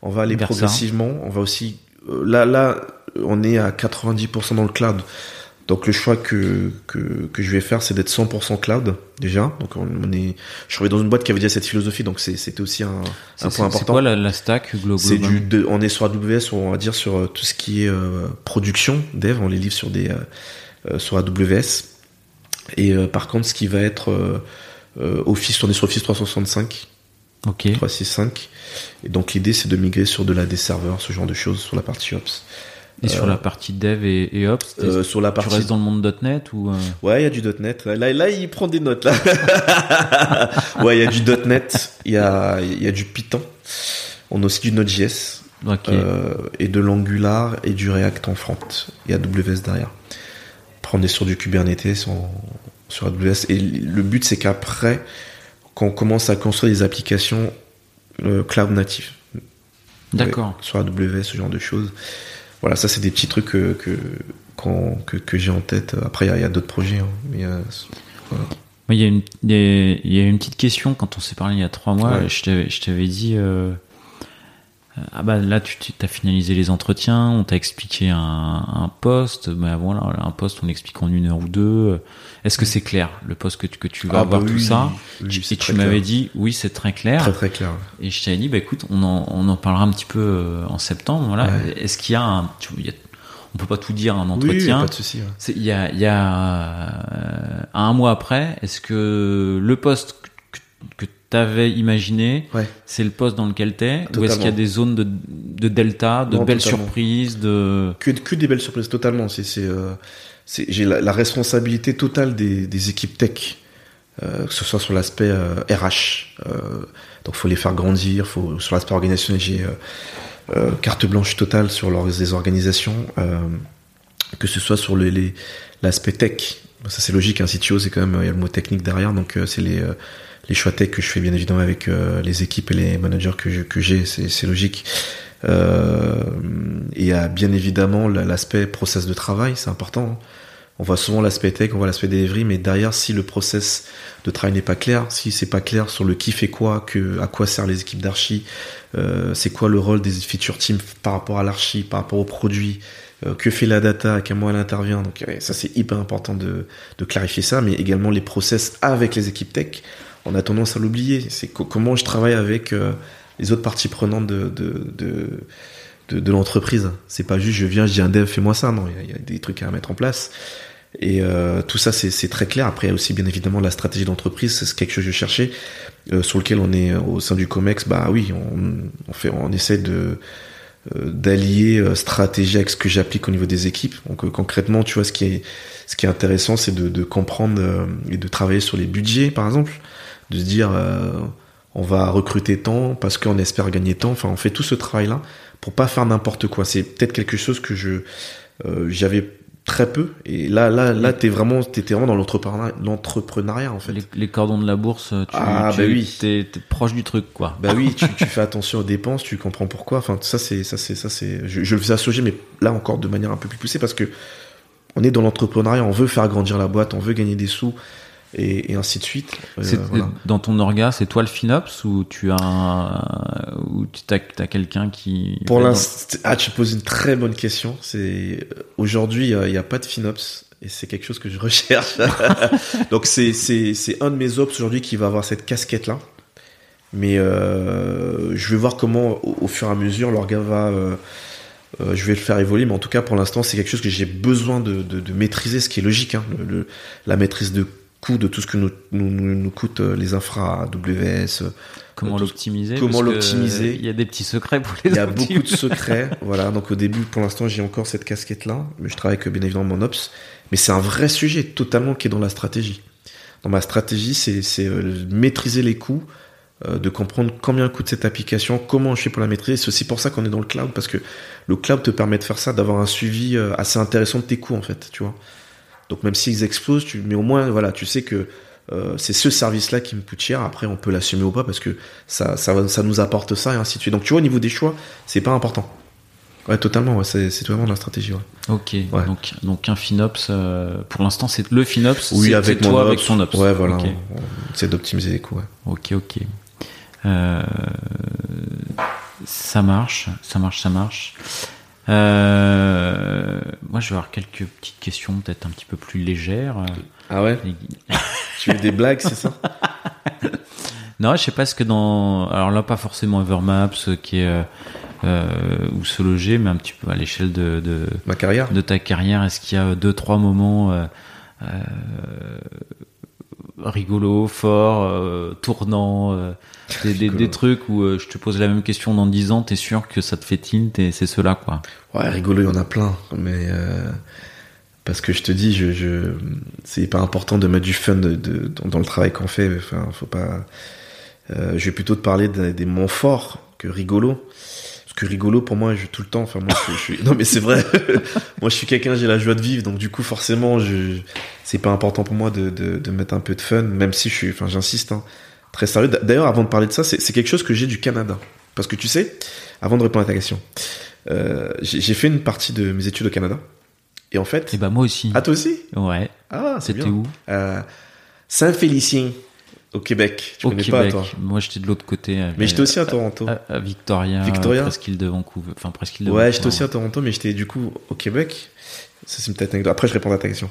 on va aller progressivement. On va aussi, euh, là, là, on est à 90% dans le cloud. Donc le choix que, que, que je vais faire, c'est d'être 100% cloud déjà. Donc on, on est, je dans une boîte qui avait déjà cette philosophie, donc c'était aussi un, point important. C'est quoi la, la stack glo- C'est global du, de- on est sur AWS, on va dire sur euh, tout ce qui est euh, production, dev, on les livre sur des, euh, sur AWS. Et euh, par contre, ce qui va être Office, on est sur Office 365, Ok. 365. Et donc l'idée, c'est de migrer sur de la des serveurs, ce genre de choses, sur la partie Ops. Et sur la partie dev et, et ops, Euh, sur la tu partie restes dans le monde .NET ou euh, Ouais, il y a du .NET. Là, là, il prend des notes, là. <laughs> ouais, il y a du .NET, il y a, y a du Python. On a aussi du Node.js, euh, et de l'Angular et du React en front. Il y a AWS derrière. Après, on est sur du Kubernetes sur, sur AWS. Et le but, c'est qu'après, quand on commence à construire des applications euh, cloud native, D'accord. Ouais, sur AWS, ce genre de choses. Voilà, ça, c'est des petits trucs que, que, que, que j'ai en tête. Après, il y a, d'autres projets. hein, mais, voilà. Il y, a une, il y a- une petite question quand on s'est parlé il y a trois mois. Ouais. Je t'avais- je t'avais dit euh, ah bah là tu as finalisé les entretiens, on t'a expliqué un, un poste. Bah voilà, un poste on explique en une heure ou deux. Est-ce que c'est clair le poste que tu, que tu vas Ah, avoir bah tout oui, ça? oui, Et tu m'avais dit oui c'est très clair. Très, très clair. Et je t'avais dit bah écoute on en, on en parlera un petit peu euh, en septembre. Voilà. Ouais. Est-ce qu'il y a un tu- y a- on peut pas tout dire un Oui, entretien. pas de souci. ouais. C'est- Il y a, il y a euh, un mois après, est-ce que le poste que, que tu avais imaginé, Ouais. c'est le poste dans lequel tu es Ou est-ce qu'il y a des zones de, de delta, de Non, belles totalement. surprises de... Que, que des belles surprises, totalement. C'est, c'est, euh, c'est, j'ai la, la responsabilité totale des, des équipes tech, euh, que ce soit sur l'aspect euh, RH. Euh, donc, faut les faire grandir. Faut sur l'aspect organisationnel, j'ai carte blanche totale sur leurs, les organisations, que ce soit sur le, les, l'aspect tech. Ça, c'est logique. Un CTO, c'est quand même il y a le mot technique derrière. Donc, c'est les les choix tech que je fais bien évidemment avec euh, les équipes et les managers que, j'ai, c'est, logique. Euh, et a bien évidemment la- l'aspect process de travail, c'est important. hein. On voit souvent l'aspect tech, on voit l'aspect delivery, mais derrière, si le process de travail n'est pas clair, si c'est pas clair sur le qui fait quoi, que, à quoi servent les équipes d'archi, euh, c'est quoi le rôle des feature teams par rapport à l'archi, par rapport au produit, que fait la data, à quel moment elle intervient. Donc ça c'est hyper important de clarifier ça, mais également les process avec les équipes tech. On a tendance à l'oublier. C'est co- comment je travaille avec euh, les autres parties prenantes de, de, de, de, de l'entreprise. C'est pas juste je viens, je dis un dev, fais-moi ça. Non, il y a- des trucs à mettre en place. Et euh, tout ça, c'est très clair. Après, il y a aussi bien évidemment la stratégie d'entreprise. C'est quelque chose que je cherchais, euh, sur lequel on est au sein du Comex. Bah oui, on, on fait, on essaie de euh, d'allier euh, stratégie avec ce que j'applique au niveau des équipes. Donc euh, concrètement, tu vois, ce qui est ce qui est intéressant, c'est de, de comprendre et de travailler sur les budgets, par exemple, de se dire euh, on va recruter tant parce qu'on espère gagner tant. Enfin, on fait tout ce travail-là pour pas faire n'importe quoi. C'est peut-être quelque chose que je euh, j'avais très peu et là là là t'es vraiment t'étais vraiment dans l'entrepreneuriat en fait Les, les cordons de la bourse, tu, Ah, tu bah oui. t'es proche du truc, quoi. bah oui <laughs> tu, tu fais attention aux dépenses tu comprends pourquoi enfin ça c'est ça c'est ça c'est je, je le faisais associer mais là encore de manière un peu plus poussée parce que on est dans l'entrepreneuriat on veut faire grandir la boîte on veut gagner des sous et, et ainsi de suite Euh, voilà. Dans ton orga, c'est toi le FinOps ou tu as, un- ou tu as, quelqu'un qui. Pour l'instant, ah, tu poses une très bonne question. C'est aujourd'hui, il n'y a, pas de FinOps et c'est quelque chose que je <laughs> recherche. <laughs> Donc c'est c'est c'est un de mes ops aujourd'hui qui va avoir cette casquette là. Mais euh, je vais voir comment au, au fur et à mesure l'orga va. euh, euh, je vais le faire évoluer, mais en tout cas pour l'instant c'est quelque chose que j'ai besoin de, de, de maîtriser, ce qui est logique. Hein, le, le- la maîtrise de coût de tout ce que nous nous, nous, nous coûte euh, les infras AWS, euh, Comment tout- l'optimiser? comment que l'optimiser? Il y a des petits secrets pour les Il y a beaucoup de secrets. <laughs> voilà, donc au début, pour l'instant, j'ai encore cette casquette-là. Mais je travaille avec bien évidemment mon ops. Mais c'est un vrai sujet totalement qui est dans la stratégie. Dans ma stratégie, c'est c'est, euh, maîtriser les coûts, euh, de comprendre combien coûte cette application, comment je fais pour la maîtriser. C'est aussi pour ça qu'on est dans le cloud, parce que le cloud te permet de faire ça, d'avoir un suivi euh, assez intéressant de tes coûts, en fait, tu vois. Donc même s'ils explosent, tu, mais au moins, voilà, tu sais que euh, c'est ce service-là qui me coûte cher. Après, on peut l'assumer ou pas parce que ça, ça, nous apporte ça et ainsi de suite. Donc, tu vois, au niveau des choix, c'est pas important. Ouais, totalement. Ouais, c'est, c'est vraiment de la stratégie. Ouais. Ok, donc, donc un FinOps, euh, pour l'instant c'est le FinOps, Oui, c'est, avec c'est mon toi ops. avec ton Ops. Ouais, voilà. Essaie d'optimiser les coûts. Ok. ok. Euh, ça marche, ça marche, ça marche. Euh, moi, je vais avoir quelques petites questions, peut-être un petit peu plus légères. Ah ouais <laughs> Tu veux des blagues, c'est ça? <laughs> Non, je sais pas ce que dans. Alors là, pas forcément Evermaps, euh, qui est euh, euh, ou se loger, mais un petit peu à l'échelle de, de Ma carrière de ta carrière. Est-ce qu'il y a deux trois moments euh, rigolos, forts, tournants, des, des, Rigolo. des trucs où euh, je te pose la même question dans 10 ans, t'es sûr que ça te fait tilt et c'est cela quoi. Ouais, rigolo, il y en a plein. Mais euh, parce que je te dis, je, je, c'est hyper important de mettre du fun de, de- dans, dans le travail qu'on fait. Enfin, faut pas. Euh, je vais plutôt te parler des, des moments forts que rigolo. Parce que rigolo, pour moi, je tout le temps. Enfin, moi, je, je suis. <laughs> Non, mais c'est vrai. <laughs> moi, je suis quelqu'un, j'ai la joie de vivre. Donc, du coup, forcément, je, c'est pas important pour moi de mettre un peu de fun, même si je suis. Enfin, j'insiste. Hein, très sérieux. D'ailleurs, avant de parler de ça, c'est quelque chose que j'ai du Canada. Parce que tu sais, avant de répondre à ta question, euh, j'ai fait une partie de mes études au Canada. Et en fait. Et bah moi aussi. Ah, toi aussi? Ouais. Ah, c'est C'était où? Euh, Saint-Félicien, au Québec. Tu Au connais Québec. pas, toi? Moi, j'étais de l'autre côté. Mais j'étais aussi à Toronto. à, à Victoria, Victoria? Presqu'île de Vancouver. Enfin, presqu'île de Ouais, j'étais aussi à Toronto, mais j'étais du coup au Québec. Ça, c'est anecdote. Après, je réponds à ta question.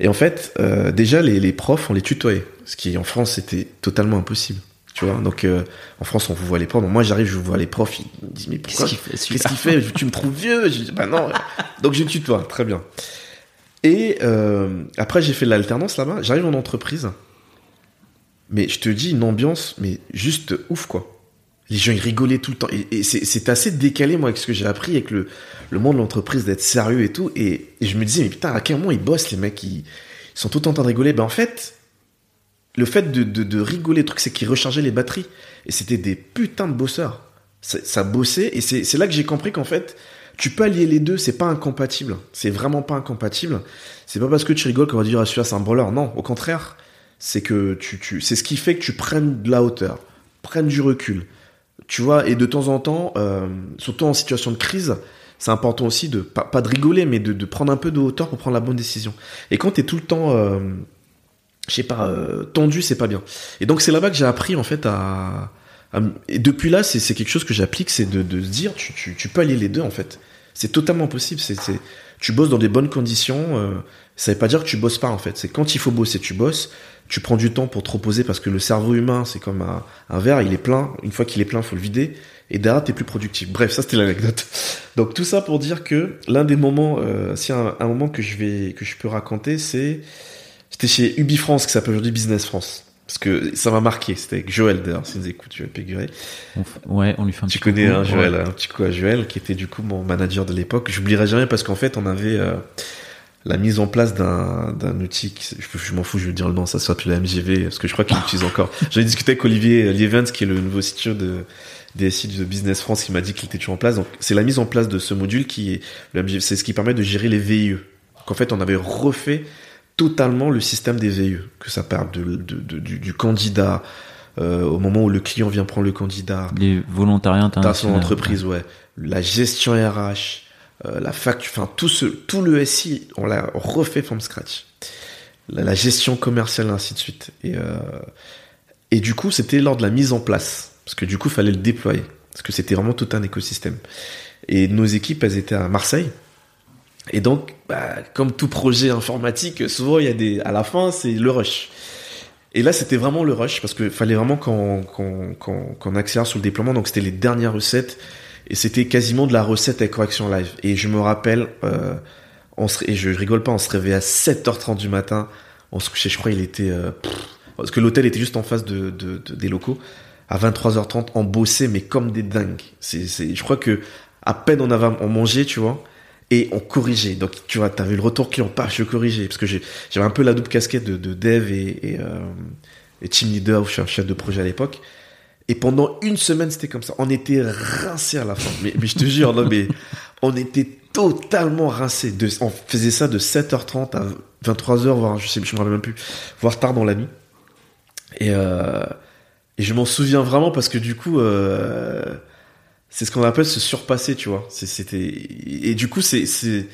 Et en fait, euh, déjà, les, les profs, on les tutoyait. Ce qui, en France, c'était totalement impossible. Tu vois Donc, euh, en France, on vous voit les profs. Moi, j'arrive, je vois les profs. Ils me disent, mais pourquoi Qu'est-ce qu'il fait fait? Tu me trouves vieux? Je dis, bah non. <laughs> Donc, je tutoie. Très bien. Et euh, après, j'ai fait de l'alternance là-bas. J'arrive en entreprise. Mais je te dis, une ambiance, mais juste ouf, quoi. Les gens, ils rigolaient tout le temps. Et, c'est assez décalé, moi, avec ce que j'ai appris avec le, le monde de l'entreprise, d'être sérieux et tout. Et, je me disais, mais putain, à quel moment ils bossent, les mecs? Ils, sont tout le temps en train de rigoler. Ben, en fait, le fait de, de, rigoler, le truc, c'est qu'ils rechargeaient les batteries. Et c'était des putains de bosseurs. Ça, bossait. Et c'est là que j'ai compris qu'en fait, tu peux allier les deux, c'est pas incompatible. C'est vraiment pas incompatible. C'est pas parce que tu rigoles qu'on va dire, ah, celui-là, c'est un branleur. Non, au contraire. C'est que tu, tu, c'est ce qui fait que tu prennes de la hauteur, prennes du recul. Tu vois, et de temps en temps, euh, surtout en situation de crise, c'est important aussi de, pas, pas de rigoler, mais de, prendre un peu de hauteur pour prendre la bonne décision. Et quand t'es tout le temps, euh, je sais pas, euh, tendu, c'est pas bien. Et donc c'est là-bas que j'ai appris en fait à, et depuis là, c'est quelque chose que j'applique, c'est de, de se dire, tu, tu, peux allier les deux en fait. C'est totalement possible. C'est, tu bosses dans des bonnes conditions. Euh, ça veut pas dire que tu bosses pas en fait. C'est quand il faut bosser, tu bosses. Tu prends du temps pour te reposer parce que le cerveau humain, c'est comme un, verre, il est plein. Une fois qu'il est plein, faut le vider. Et derrière, t'es plus productif. Bref, ça c'était l'anecdote. <laughs> Donc tout ça pour dire que l'un des moments, euh, si un, un moment que je vais, que je peux raconter, c'est, c'était chez Ubi France qui s'appelle aujourd'hui Business France. Parce que ça m'a marqué. C'était avec Joël d'ailleurs, si vous écoutez Joël Péguret. Ouais, on lui fait un Tu petit connais coucou. hein, Joël, Ouais. un petit coup à Joël, qui était du coup mon manager de l'époque. J'oublierai jamais parce qu'en fait, on avait euh, la mise en place d'un d'un outil. Qui, je je m'en fous, je vais dire le nom, ça soit le MGV, parce que je crois qu'il <laughs> l'utilise encore. J'en ai discuté avec Olivier Lievens, qui est le nouveau CTO de DSI de Business France, qui m'a dit qu'il était toujours en place. Donc, c'est la mise en place de ce module qui est le MGV, c'est ce qui permet de gérer les VIE. Qu'en fait, on avait refait totalement le système des VIE, que ça part de, de- de- du, du candidat. euh, au moment où le client vient prendre le candidat, Les volontariats dans son internationaux. entreprise, ouais. La gestion RH, euh, la facture, enfin tout ce, tout le SI, on l'a refait from scratch. La, la gestion commerciale, ainsi de suite. Et, euh, et du coup, c'était lors de la mise en place, parce que du coup, fallait le déployer, parce que c'était vraiment tout un écosystème. Et nos équipes, elles étaient à Marseille. Et donc, bah, comme tout projet informatique, souvent il y a des, à la fin, c'est le rush. Et là, c'était vraiment le rush parce qu'il fallait vraiment qu'on qu'on qu'on qu'on accélère sur le déploiement. Donc, c'était les dernières recettes et c'était quasiment de la recette avec correction live. Et je me rappelle, euh, on se, et je rigole pas, on se réveillait à 7h30 du matin. On se couchait, je crois, il était euh, parce que l'hôtel était juste en face de, de, de- des locaux. À 23h30, on bossait mais comme des dingues. C'est, c'est, je crois que à peine on avait on mangeait, tu vois, et on corrigeait. Donc tu vois, t'avais le retour client, pas je corrigeais parce que j'avais un peu la double casquette de, de dev et, et, euh, et team leader, où je suis un chef de projet à l'époque. Et pendant une semaine, c'était comme ça. On était rincés à la fin. Mais, mais je te jure, non, mais <laughs> on était totalement rincés. De, on faisait ça de 7h30 à 23h, voire, je sais, je me rappelle même plus, voire tard dans la nuit. Et, euh, et je m'en souviens vraiment parce que du coup, euh, c'est ce qu'on appelle se surpasser, tu vois. C'était et du coup, c'est c'est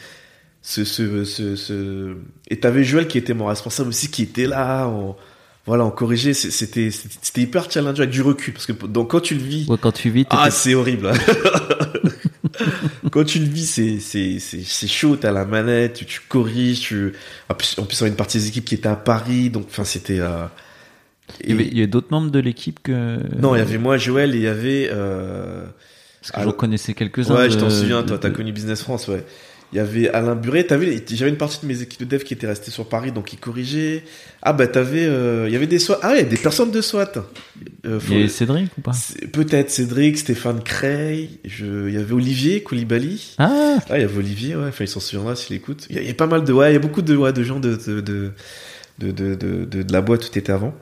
ce ce ce, ce... et t'avais Joël qui était mon responsable aussi, qui était là. On, voilà, on corrigeait. C'était c'était hyper challengeant avec du recul parce que donc quand tu le vis, Ouais, quand tu vis, ah c'est horrible. <laughs> quand tu le vis, c'est c'est c'est chaud. T'as la manette, tu, tu corriges. Tu... En plus, en plus, on a une partie des équipes qui était à Paris, donc enfin c'était. Euh... Il y avait, il y avait d'autres membres de l'équipe que. Non, il y avait moi, Joël, et il y avait. Euh... Parce que j'en connaissais quelques-uns. Ouais, je t'en souviens. Toi, t'as connu Business France, ouais. Il y avait Alain Buret. T'avais, j'avais une partie de mes équipes de dev qui étaient restées sur Paris, donc ils corrigeaient. Ah bah t'avais, euh... il y avait des SWAT. Ah ouais, des personnes de SWAT. Euh, faut- Il y avait Cédric ou pas? Peut-être Cédric, Stéphane Cray, je... il y avait Olivier Koulibaly. Ah Ah, il y avait Olivier, ouais, enfin, il s'en souviendra s'il écoute. Il y, a, il y a pas mal de, ouais, il y a beaucoup de, ouais, de gens de, de, de, de, de, la boîte où t'étais avant.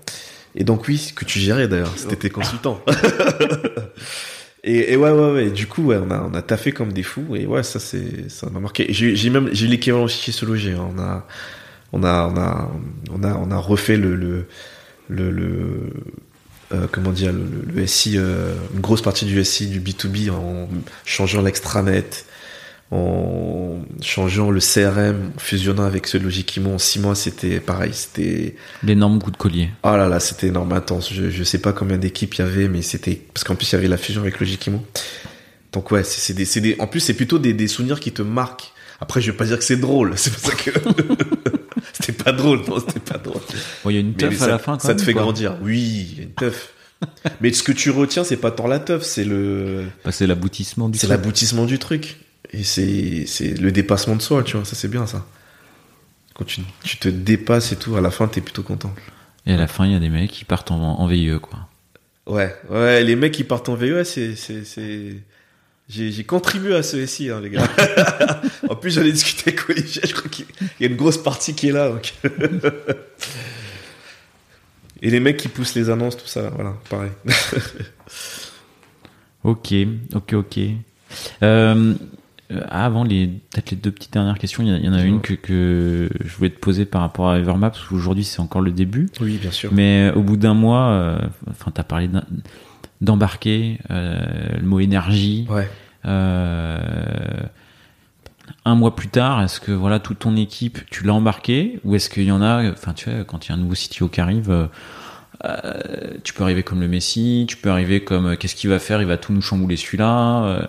Et donc, oui, que tu gérais d'ailleurs, c'était tes <laughs> consultants. <laughs> et, ouais, ouais, ouais, du coup, ouais, on a, on a taffé comme des fous, et ouais, ça, c'est, ça m'a marqué. J'ai, même, j'ai l'équivalent chez hein. on a, on a, on a, on a, on a refait le, le, le, euh, comment dire, le SI, euh, une grosse partie du SI, du B2B, en changeant l'extranet, en changeant le CRM, fusionnant avec ce Logikimo en six mois, c'était pareil, c'était, L'énorme coup de collier. oh là là, c'était énorme, intense. Je, je sais pas combien d'équipes il y avait, mais c'était, parce qu'en plus, il y avait la fusion avec Logikimo. Donc ouais, c'est c'est des, c'est des, en plus, c'est plutôt des, des souvenirs qui te marquent. Après, je vais pas dire que c'est drôle, <laughs> c'est pour ça que, <laughs> c'était pas drôle, non, c'était pas drôle. Bon, il y a une teuf ça, à la fin quand ça même, te fait quoi. grandir. Oui, il y a une teuf. Mais ce que tu retiens, c'est pas tant la teuf, c'est le, Bah, c'est l'aboutissement du c'est l'aboutissement du truc. Et c'est, c'est le dépassement de soi, tu vois. Ça, c'est bien, ça. Quand tu, tu te dépasses et tout, à la fin, t'es plutôt content. Et à la fin, il y a des mecs qui partent en, en VIE, quoi. Ouais, ouais, les mecs qui partent en VE, c'est, j'ai, j'ai contribué à ce SI, hein, les gars. <laughs> en plus, j'en ai discuté avec Olivier, je crois qu'il y a une grosse partie qui est là, donc. Et les mecs qui poussent les annonces, tout ça, voilà, pareil. <laughs> Ok, ok, ok. Euh, avant les peut-être les deux petites dernières questions, il y, en a- une que, que je voulais te poser par rapport à Evermap parce qu'aujourd'hui c'est encore le début. Oui, bien sûr. Mais au bout d'un mois, euh, enfin t'as parlé d'embarquer, euh, le mot énergie. Ouais. Euh, un mois plus tard, est-ce que voilà toute ton équipe tu l'as embarqué ou est-ce qu'il y en a, enfin tu vois quand il y a un nouveau CTO qui arrive, euh, tu peux arriver comme le Messi, tu peux arriver comme euh, qu'est-ce qu'il va faire, il va tout nous chambouler celui-là. euh,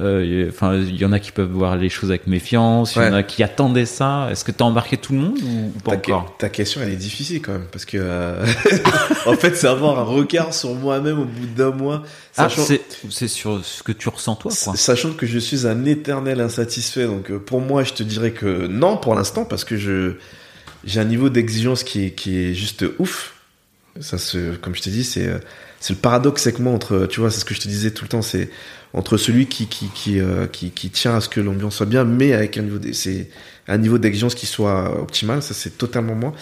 euh, Enfin, il y en a qui peuvent voir les choses avec méfiance, il y en a qui attendaient ça. Est-ce que t'as embarqué tout le monde ou pas ta, encore? ta question, elle est difficile quand même, parce que <laughs> en fait, c'est avoir un regard sur moi-même au bout d'un mois, Ah, sachant, c'est c'est sur ce que tu ressens toi, quoi. sachant que je suis un éternel insatisfait. Donc pour moi, je te dirais que non pour l'instant, parce que je j'ai un niveau d'exigence qui est qui est juste ouf. Comme je t'ai dit, c'est le paradoxe avec moi entre, tu vois, c'est ce que je te disais tout le temps, c'est entre celui qui euh, tient à ce que l'ambiance soit bien, mais avec un niveau, c'est un niveau d'exigence qui soit optimal. Ça, c'est totalement moi.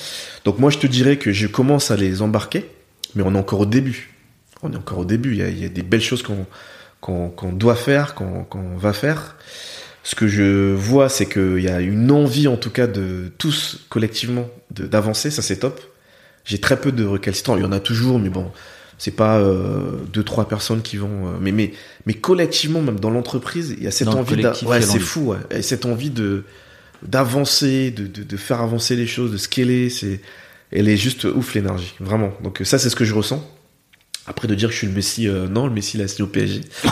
Donc moi, je te dirais que je commence à les embarquer, mais on est encore au début. On est encore au début. Il y a, des belles choses qu'on qu'on doit faire, qu'on va faire. Ce que je vois, c'est qu'il y a une envie, en tout cas, de tous collectivement d'avancer. Ça, c'est top. J'ai très peu de récalcitrants. Il y en a toujours, mais bon, c'est pas euh, deux trois personnes qui vont. euh, mais mais mais collectivement, même dans l'entreprise, il y a cette Dans envie. Ouais, c'est fou. Ouais. Et cette envie de d'avancer, de, de de faire avancer les choses, de scaler. C'est elle est juste ouf l'énergie, vraiment. Donc ça, c'est ce que je ressens. Après de dire que je suis le Messi, euh, non, le Messi il a signé au PSG. <laughs>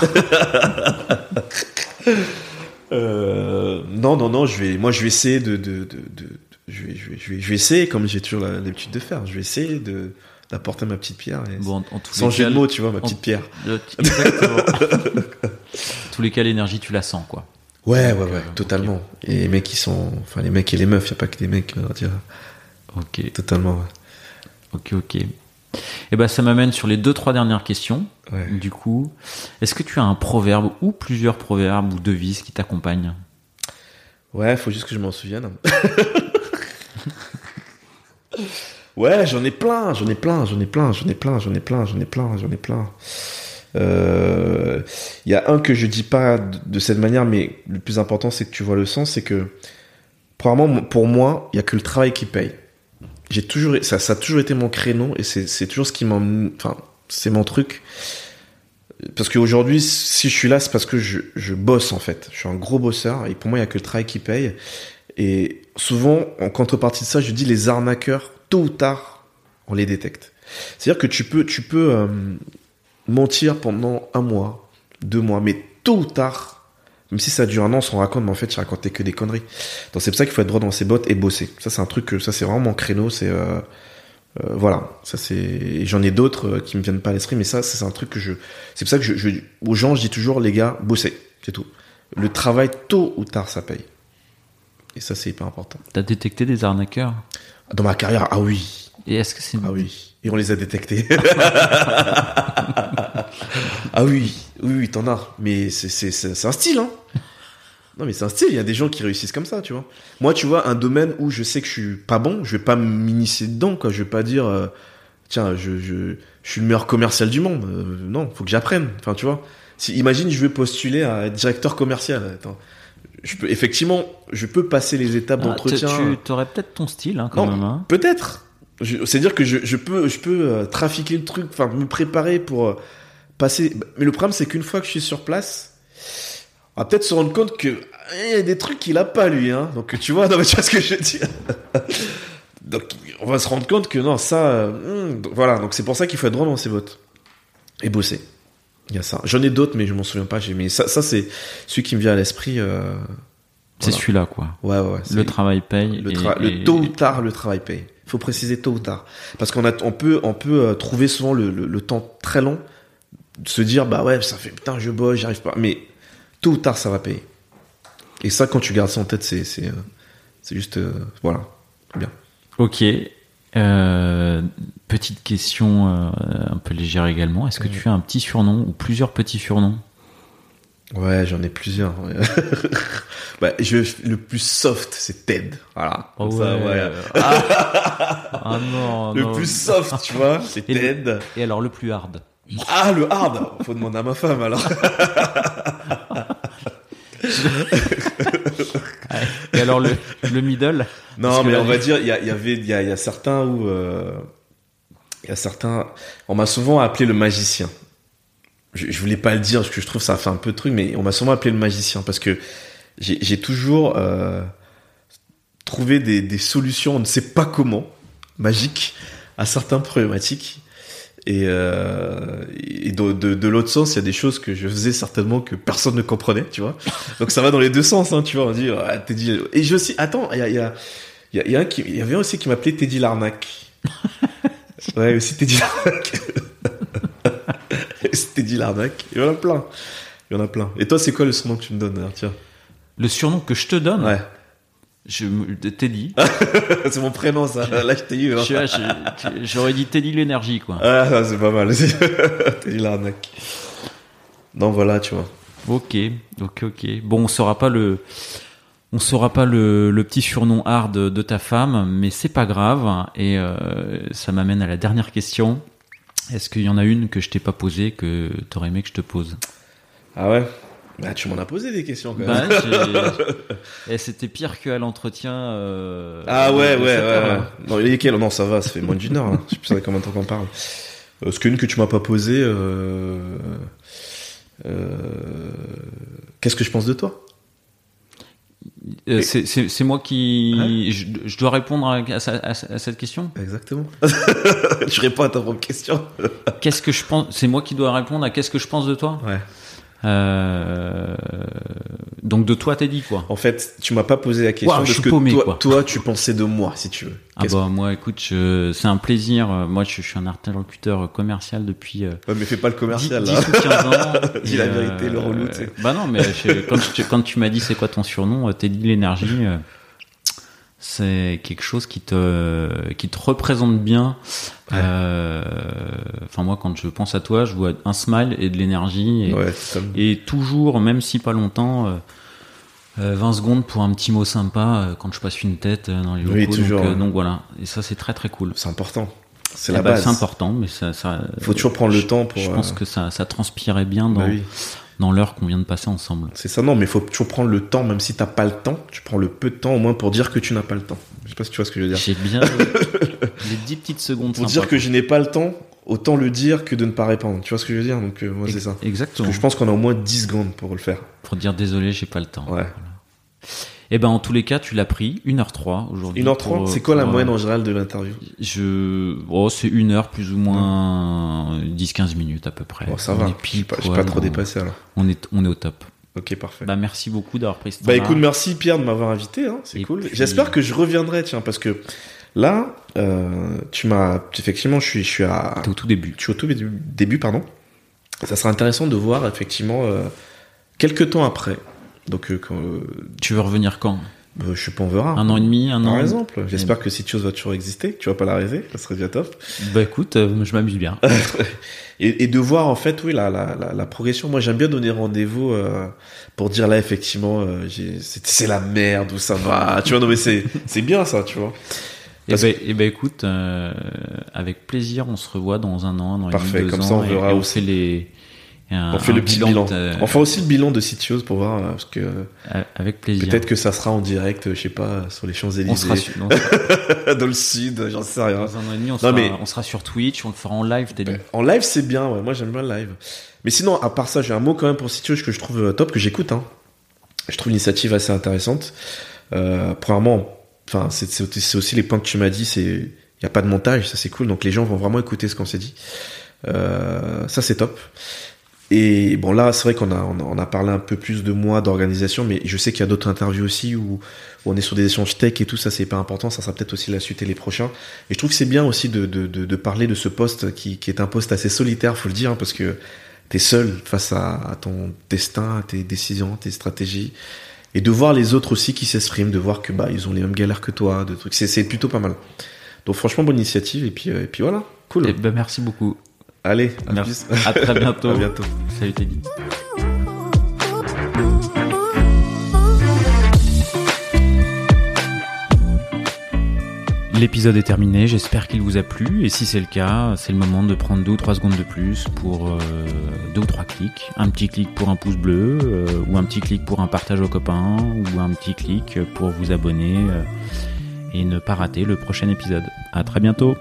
Euh, non, non, non, je vais, moi je vais essayer de, de- de- je, vais, je, vais, je, vais, je vais essayer, comme j'ai toujours l'habitude de faire, je vais essayer de d'apporter ma petite pierre. et- Bon, en, en tous sans jeu de mots, tu vois, ma en- petite pierre. <laughs> Exactement. en tous les cas, l'énergie, tu la sens, quoi. Ouais, ouais, Donc, ouais, euh, totalement. Et les mecs, ils sont, enfin les mecs et les meufs, y a pas que des mecs, on va dire, Ok, totalement. ouais. ok, ok. Et ben, ça m'amène sur les deux, trois dernières questions. Ouais. Du coup, est-ce que tu as un proverbe ou plusieurs proverbes ou devises qui t'accompagnent? Ouais, faut juste que je m'en souvienne. <laughs> <laughs> ouais, j'en ai plein, j'en ai plein, j'en ai plein, j'en ai plein, j'en ai plein, j'en ai plein, j'en ai plein. Euh, Il y a un que je dis pas de cette manière, mais le plus important, c'est que tu vois le sens, c'est que, probablement, pour moi, il y a que le travail qui paye. J'ai toujours, ça, a toujours été mon créneau et c'est toujours ce qui m'en, enfin, c'est mon truc. Parce qu'aujourd'hui, si je suis là, c'est parce que je, je bosse en fait. Je suis un gros bosseur et pour moi, il y a que le travail qui paye. Et souvent, en contrepartie de ça, je dis les arnaqueurs, tôt ou tard, on les détecte. C'est-à-dire que tu peux, tu peux euh, mentir pendant un mois, deux mois, mais tôt ou tard, Même si ça dure un an, on se rend raconte, mais en fait, je racontais que des conneries. Donc c'est pour ça qu'il faut être droit dans ses bottes et bosser. Ça, c'est un truc ça, c'est vraiment mon créneau, c'est, euh, euh, voilà. Ça, c'est, j'en ai d'autres euh, qui me viennent pas à l'esprit, mais ça, c'est un truc que je, c'est pour ça que je, je, aux gens, je dis toujours, les gars, bossez. C'est tout. Le travail, tôt ou tard, ça paye. Et ça, c'est hyper important. T'as détecté des arnaqueurs Dans ma carrière, ah oui. Et est-ce que c'est Ah oui. Et on les a détectés. <laughs> ah oui, oui, oui, t'en as. Mais c'est, un style, hein. Non, mais c'est un style. Il y a des gens qui réussissent comme ça, tu vois. Moi, tu vois, un domaine où je sais que je suis pas bon, je vais pas m'initier dedans, quoi. Je vais pas dire, euh, tiens, je, je, je suis le meilleur commercial du monde. Euh, non, faut que j'apprenne. Enfin, tu vois. Si, imagine, je veux postuler à être directeur commercial. Attends. Je peux, effectivement, je peux passer les étapes Ah, d'entretien. Tu t'aurais peut-être ton style, hein, quand Non, même. Hein. Peut-être. C'est-à-dire que je, je peux, je peux euh, trafiquer le truc, enfin me préparer pour euh, passer. Mais le problème, c'est qu'une fois que je suis sur place, on va peut-être se rendre compte que eh, il y a des trucs qu'il a pas lui, hein. Donc tu vois, <laughs> non mais tu vois ce que je veux dire. <laughs> Donc on va se rendre compte que non, ça, euh, hmm, voilà. Donc c'est pour ça qu'il faut être droit dans ses bottes et bosser. Il y a ça. J'en ai d'autres, mais je m'en souviens pas. J'ai mis ça, ça c'est celui qui me vient à l'esprit. euh, C'est voilà. celui-là, quoi. Ouais, ouais. Le travail paye. le, tra- et- le tôt ou tard, le travail paye. Il faut préciser tôt ou tard. Parce qu'on a, on peut, on peut euh, trouver souvent le, le, le temps très long de se dire, bah ouais, ça fait putain, je bosse, j'y arrive pas. Mais tôt ou tard, ça va payer. Et ça, quand tu gardes ça en tête, c'est, c'est, euh, c'est juste, euh, voilà, bien. Ok. Euh, petite question euh, un peu légère également. Est-ce que tu as un petit surnom ou plusieurs petits surnoms? Ouais, j'en ai plusieurs. <laughs> bah, je, le plus soft, c'est Ted. Voilà. Ça, ouais. Ah, <laughs> Ah non, Le non. plus soft, tu vois, c'est le- Ted. Et alors le plus hard? Ah, le hard. Faut demander à ma femme alors. <laughs> Et alors le, le middle? Non, mais là, on va dire, il y, avait, il y a, il y a certains où, euh, il y a certains, on m'a souvent appelé le magicien. Je, je voulais pas le dire parce que je trouve que ça fait un peu de truc, mais on m'a souvent appelé le magicien parce que j'ai toujours euh, trouvé des, des solutions, on ne sait pas comment, magiques, à certaines problématiques. Et, euh, et de, de, de l'autre sens, il y a des choses que je faisais certainement que personne ne comprenait, tu vois. Donc ça va dans les deux sens, hein, tu vois. On dit, ah, Teddy. Et je aussi, attends, il y a, y a, y a, il y a un qui, il y avait un aussi qui m'appelait Teddy l'arnaque. <laughs> ouais, aussi Teddy l'arnaque. <laughs> C'est Teddy l'arnaque. Il y en a plein. Il y en a plein. Et toi, c'est quoi le surnom que tu me donnes, alors, tiens? Le surnom que je te donne? Ouais. Je, Teddy. <laughs> c'est mon prénom, ça. Là, je t'ai eu. hein. J'aurais dit Teddy l'énergie quoi. Ah, c'est pas mal. <laughs> Teddy l'arnaque. Non, voilà, tu vois. Ok, ok, ok. Bon, on saura pas le, on saura pas le, le petit surnom hard de, de ta femme, mais c'est pas grave. Et euh, ça m'amène à la dernière question. Est-ce qu'il y en a une que je t'ai pas posée que t'aurais aimé que je te pose? Ah ouais? Bah, tu m'en as posé des questions, quand même. Bah, <laughs> Et c'était pire qu'à l'entretien. euh, Ah ouais, ouais, ouais, là. Non, il est quel Non, ça va, ça fait moins d'une heure. Là. Je sais plus combien de temps qu'on parle. Euh, ce qu'une que tu m'as pas posé. Euh... euh, Qu'est-ce que je pense de toi? Euh, c'est- moi qui. Je, je dois répondre à, à sa- à- à cette question? Exactement. <laughs> tu réponds à ta propre question. Qu'est-ce que je pense C'est moi qui dois répondre à qu'est-ce que je pense de toi? Ouais. Euh, Donc de toi, t'as dit quoi En fait, tu m'as pas posé la question Ouah, je suis que paumé, toi, tu pensais de moi, si tu veux. Ah bah moi, écoute, je- c'est un plaisir. Euh, Moi, je, je suis un interlocuteur commercial depuis euh, Ouais, mais fais pas le 10, commercial 10 là. ou 15 ans. <laughs> Dis la vérité, le relou, tu sais. Bah non, mais quand, je- quand tu m'as dit c'est quoi ton surnom, euh, t'es dit l'énergie. Euh, c'est quelque chose qui te qui te représente bien. Ouais. Euh, Enfin moi, quand je pense à toi, je vois un smile et de l'énergie. Et, Ouais, et toujours, même si pas longtemps, euh, euh, 20 secondes pour un petit mot sympa euh, quand je passe une tête euh, dans les locaux. Oui, toujours, donc, euh, voilà. Et ça, c'est très très cool. c'est important. C'est Eh la ben, base. C'est important, mais ça, ça. Faut toujours prendre le temps pour, Je pense euh, que ça, ça transpirait bien dans, Bah oui. Dans l'heure qu'on vient de passer ensemble. C'est ça, non, mais il faut toujours prendre le temps, même si t'as pas le temps, tu prends le peu de temps au moins pour dire que tu n'as pas le temps. Je sais pas si tu vois ce que je veux dire. J'ai bien <laughs> les 10 petites secondes. Pour dire que je n'ai pas le temps, autant le dire que de ne pas répondre. Tu vois ce que je veux dire? Donc, euh, moi, c'est ça. Parce Exactement. que je pense qu'on a au moins 10 secondes pour le faire. Pour dire désolé, j'ai pas le temps. Ouais. Et ben en tous les cas, tu l'as pris 1h03 aujourd'hui. 1h30, pour, c'est quoi la moyenne euh, en général de l'interview? Je, oh, c'est une heure plus ou moins 10-15 minutes à peu près. Bon, ça On va. pile pas, pas trop dépassé alors. On est, on est au top. Ok, parfait. Bah merci beaucoup d'avoir pris ce temps. Bah écoute, merci Pierre de m'avoir invité, hein, c'est cool. puis- J'espère que je reviendrai, tiens, parce que là, euh, tu m'as, effectivement, je suis, je suis à, T'es au tout début. je suis au tout début, début, pardon. Ça sera intéressant de voir effectivement euh, quelques temps après. Donc, euh, quand, euh, Tu veux revenir quand? bah, je sais pas, on verra. Un an et demi, un an Par exemple, j'espère que cette chose va toujours exister. Tu vas pas l'arrêter, ça serait déjà top. Bah écoute, euh, je m'amuse bien. <laughs> Et, et de voir en fait, oui, la, la, la, la progression. Moi, j'aime bien donner rendez-vous euh, pour dire là, effectivement, euh, c'est la merde ou ça va. Tu vois, non mais c'est <laughs> bien ça, tu vois. Et ben, eh ben, écoute, euh, avec plaisir, on se revoit dans un an, un an Parfait, et demi, deux comme ans, ça, on et- verra et on aussi. les. Un- On fait le petit bilan. de On fera aussi le bilan de Sitios pour voir euh, parce que a- Avec plaisir. peut-être que ça sera en direct, je sais pas, sur les Champs on sera dans <laughs> dans le sud, j'en sais rien. un an et demi, on, Non, sera, mais- on sera sur Twitch, on le fera en live, dit. En live, c'est bien. Ouais. Moi, j'aime bien le live. Mais sinon, à part ça, j'ai un mot quand même pour Sitios que je trouve euh, top, que j'écoute. Hein. Je trouve l'initiative assez intéressante. Euh, premièrement, enfin, c'est aussi- les points que tu m'as dit. C'est il y a pas de montage, ça c'est cool. Donc les gens vont vraiment écouter ce qu'on s'est dit. Euh, ça c'est top. Et bon là, c'est vrai qu'on a, on a parlé un peu plus de moi d'organisation, mais je sais qu'il y a d'autres interviews aussi où, où on est sur des échanges tech et tout ça, c'est pas important. Ça sera peut-être aussi la suite et les prochains. Et je trouve que c'est bien aussi de, de, de, de parler de ce poste qui, qui est un poste assez solitaire, faut le dire, hein, parce que t'es seul face à, à ton destin, à tes décisions, tes stratégies, et de voir les autres aussi qui s'expriment, de voir que bah ils ont les mêmes galères que toi, de trucs. C'est plutôt pas mal. Donc franchement bonne initiative et puis euh, et puis voilà, cool. Eh ben, merci beaucoup. Allez, à Merci. plus. À très <laughs> bientôt. à bientôt. Salut Teddy. L'épisode est terminé, j'espère qu'il vous a plu et si c'est le cas, c'est le moment de prendre deux ou trois secondes de plus pour euh, deux ou trois clics. Un petit clic pour un pouce bleu euh, ou un petit clic pour un partage aux copains ou un petit clic pour vous abonner euh, et ne pas rater le prochain épisode. À très bientôt.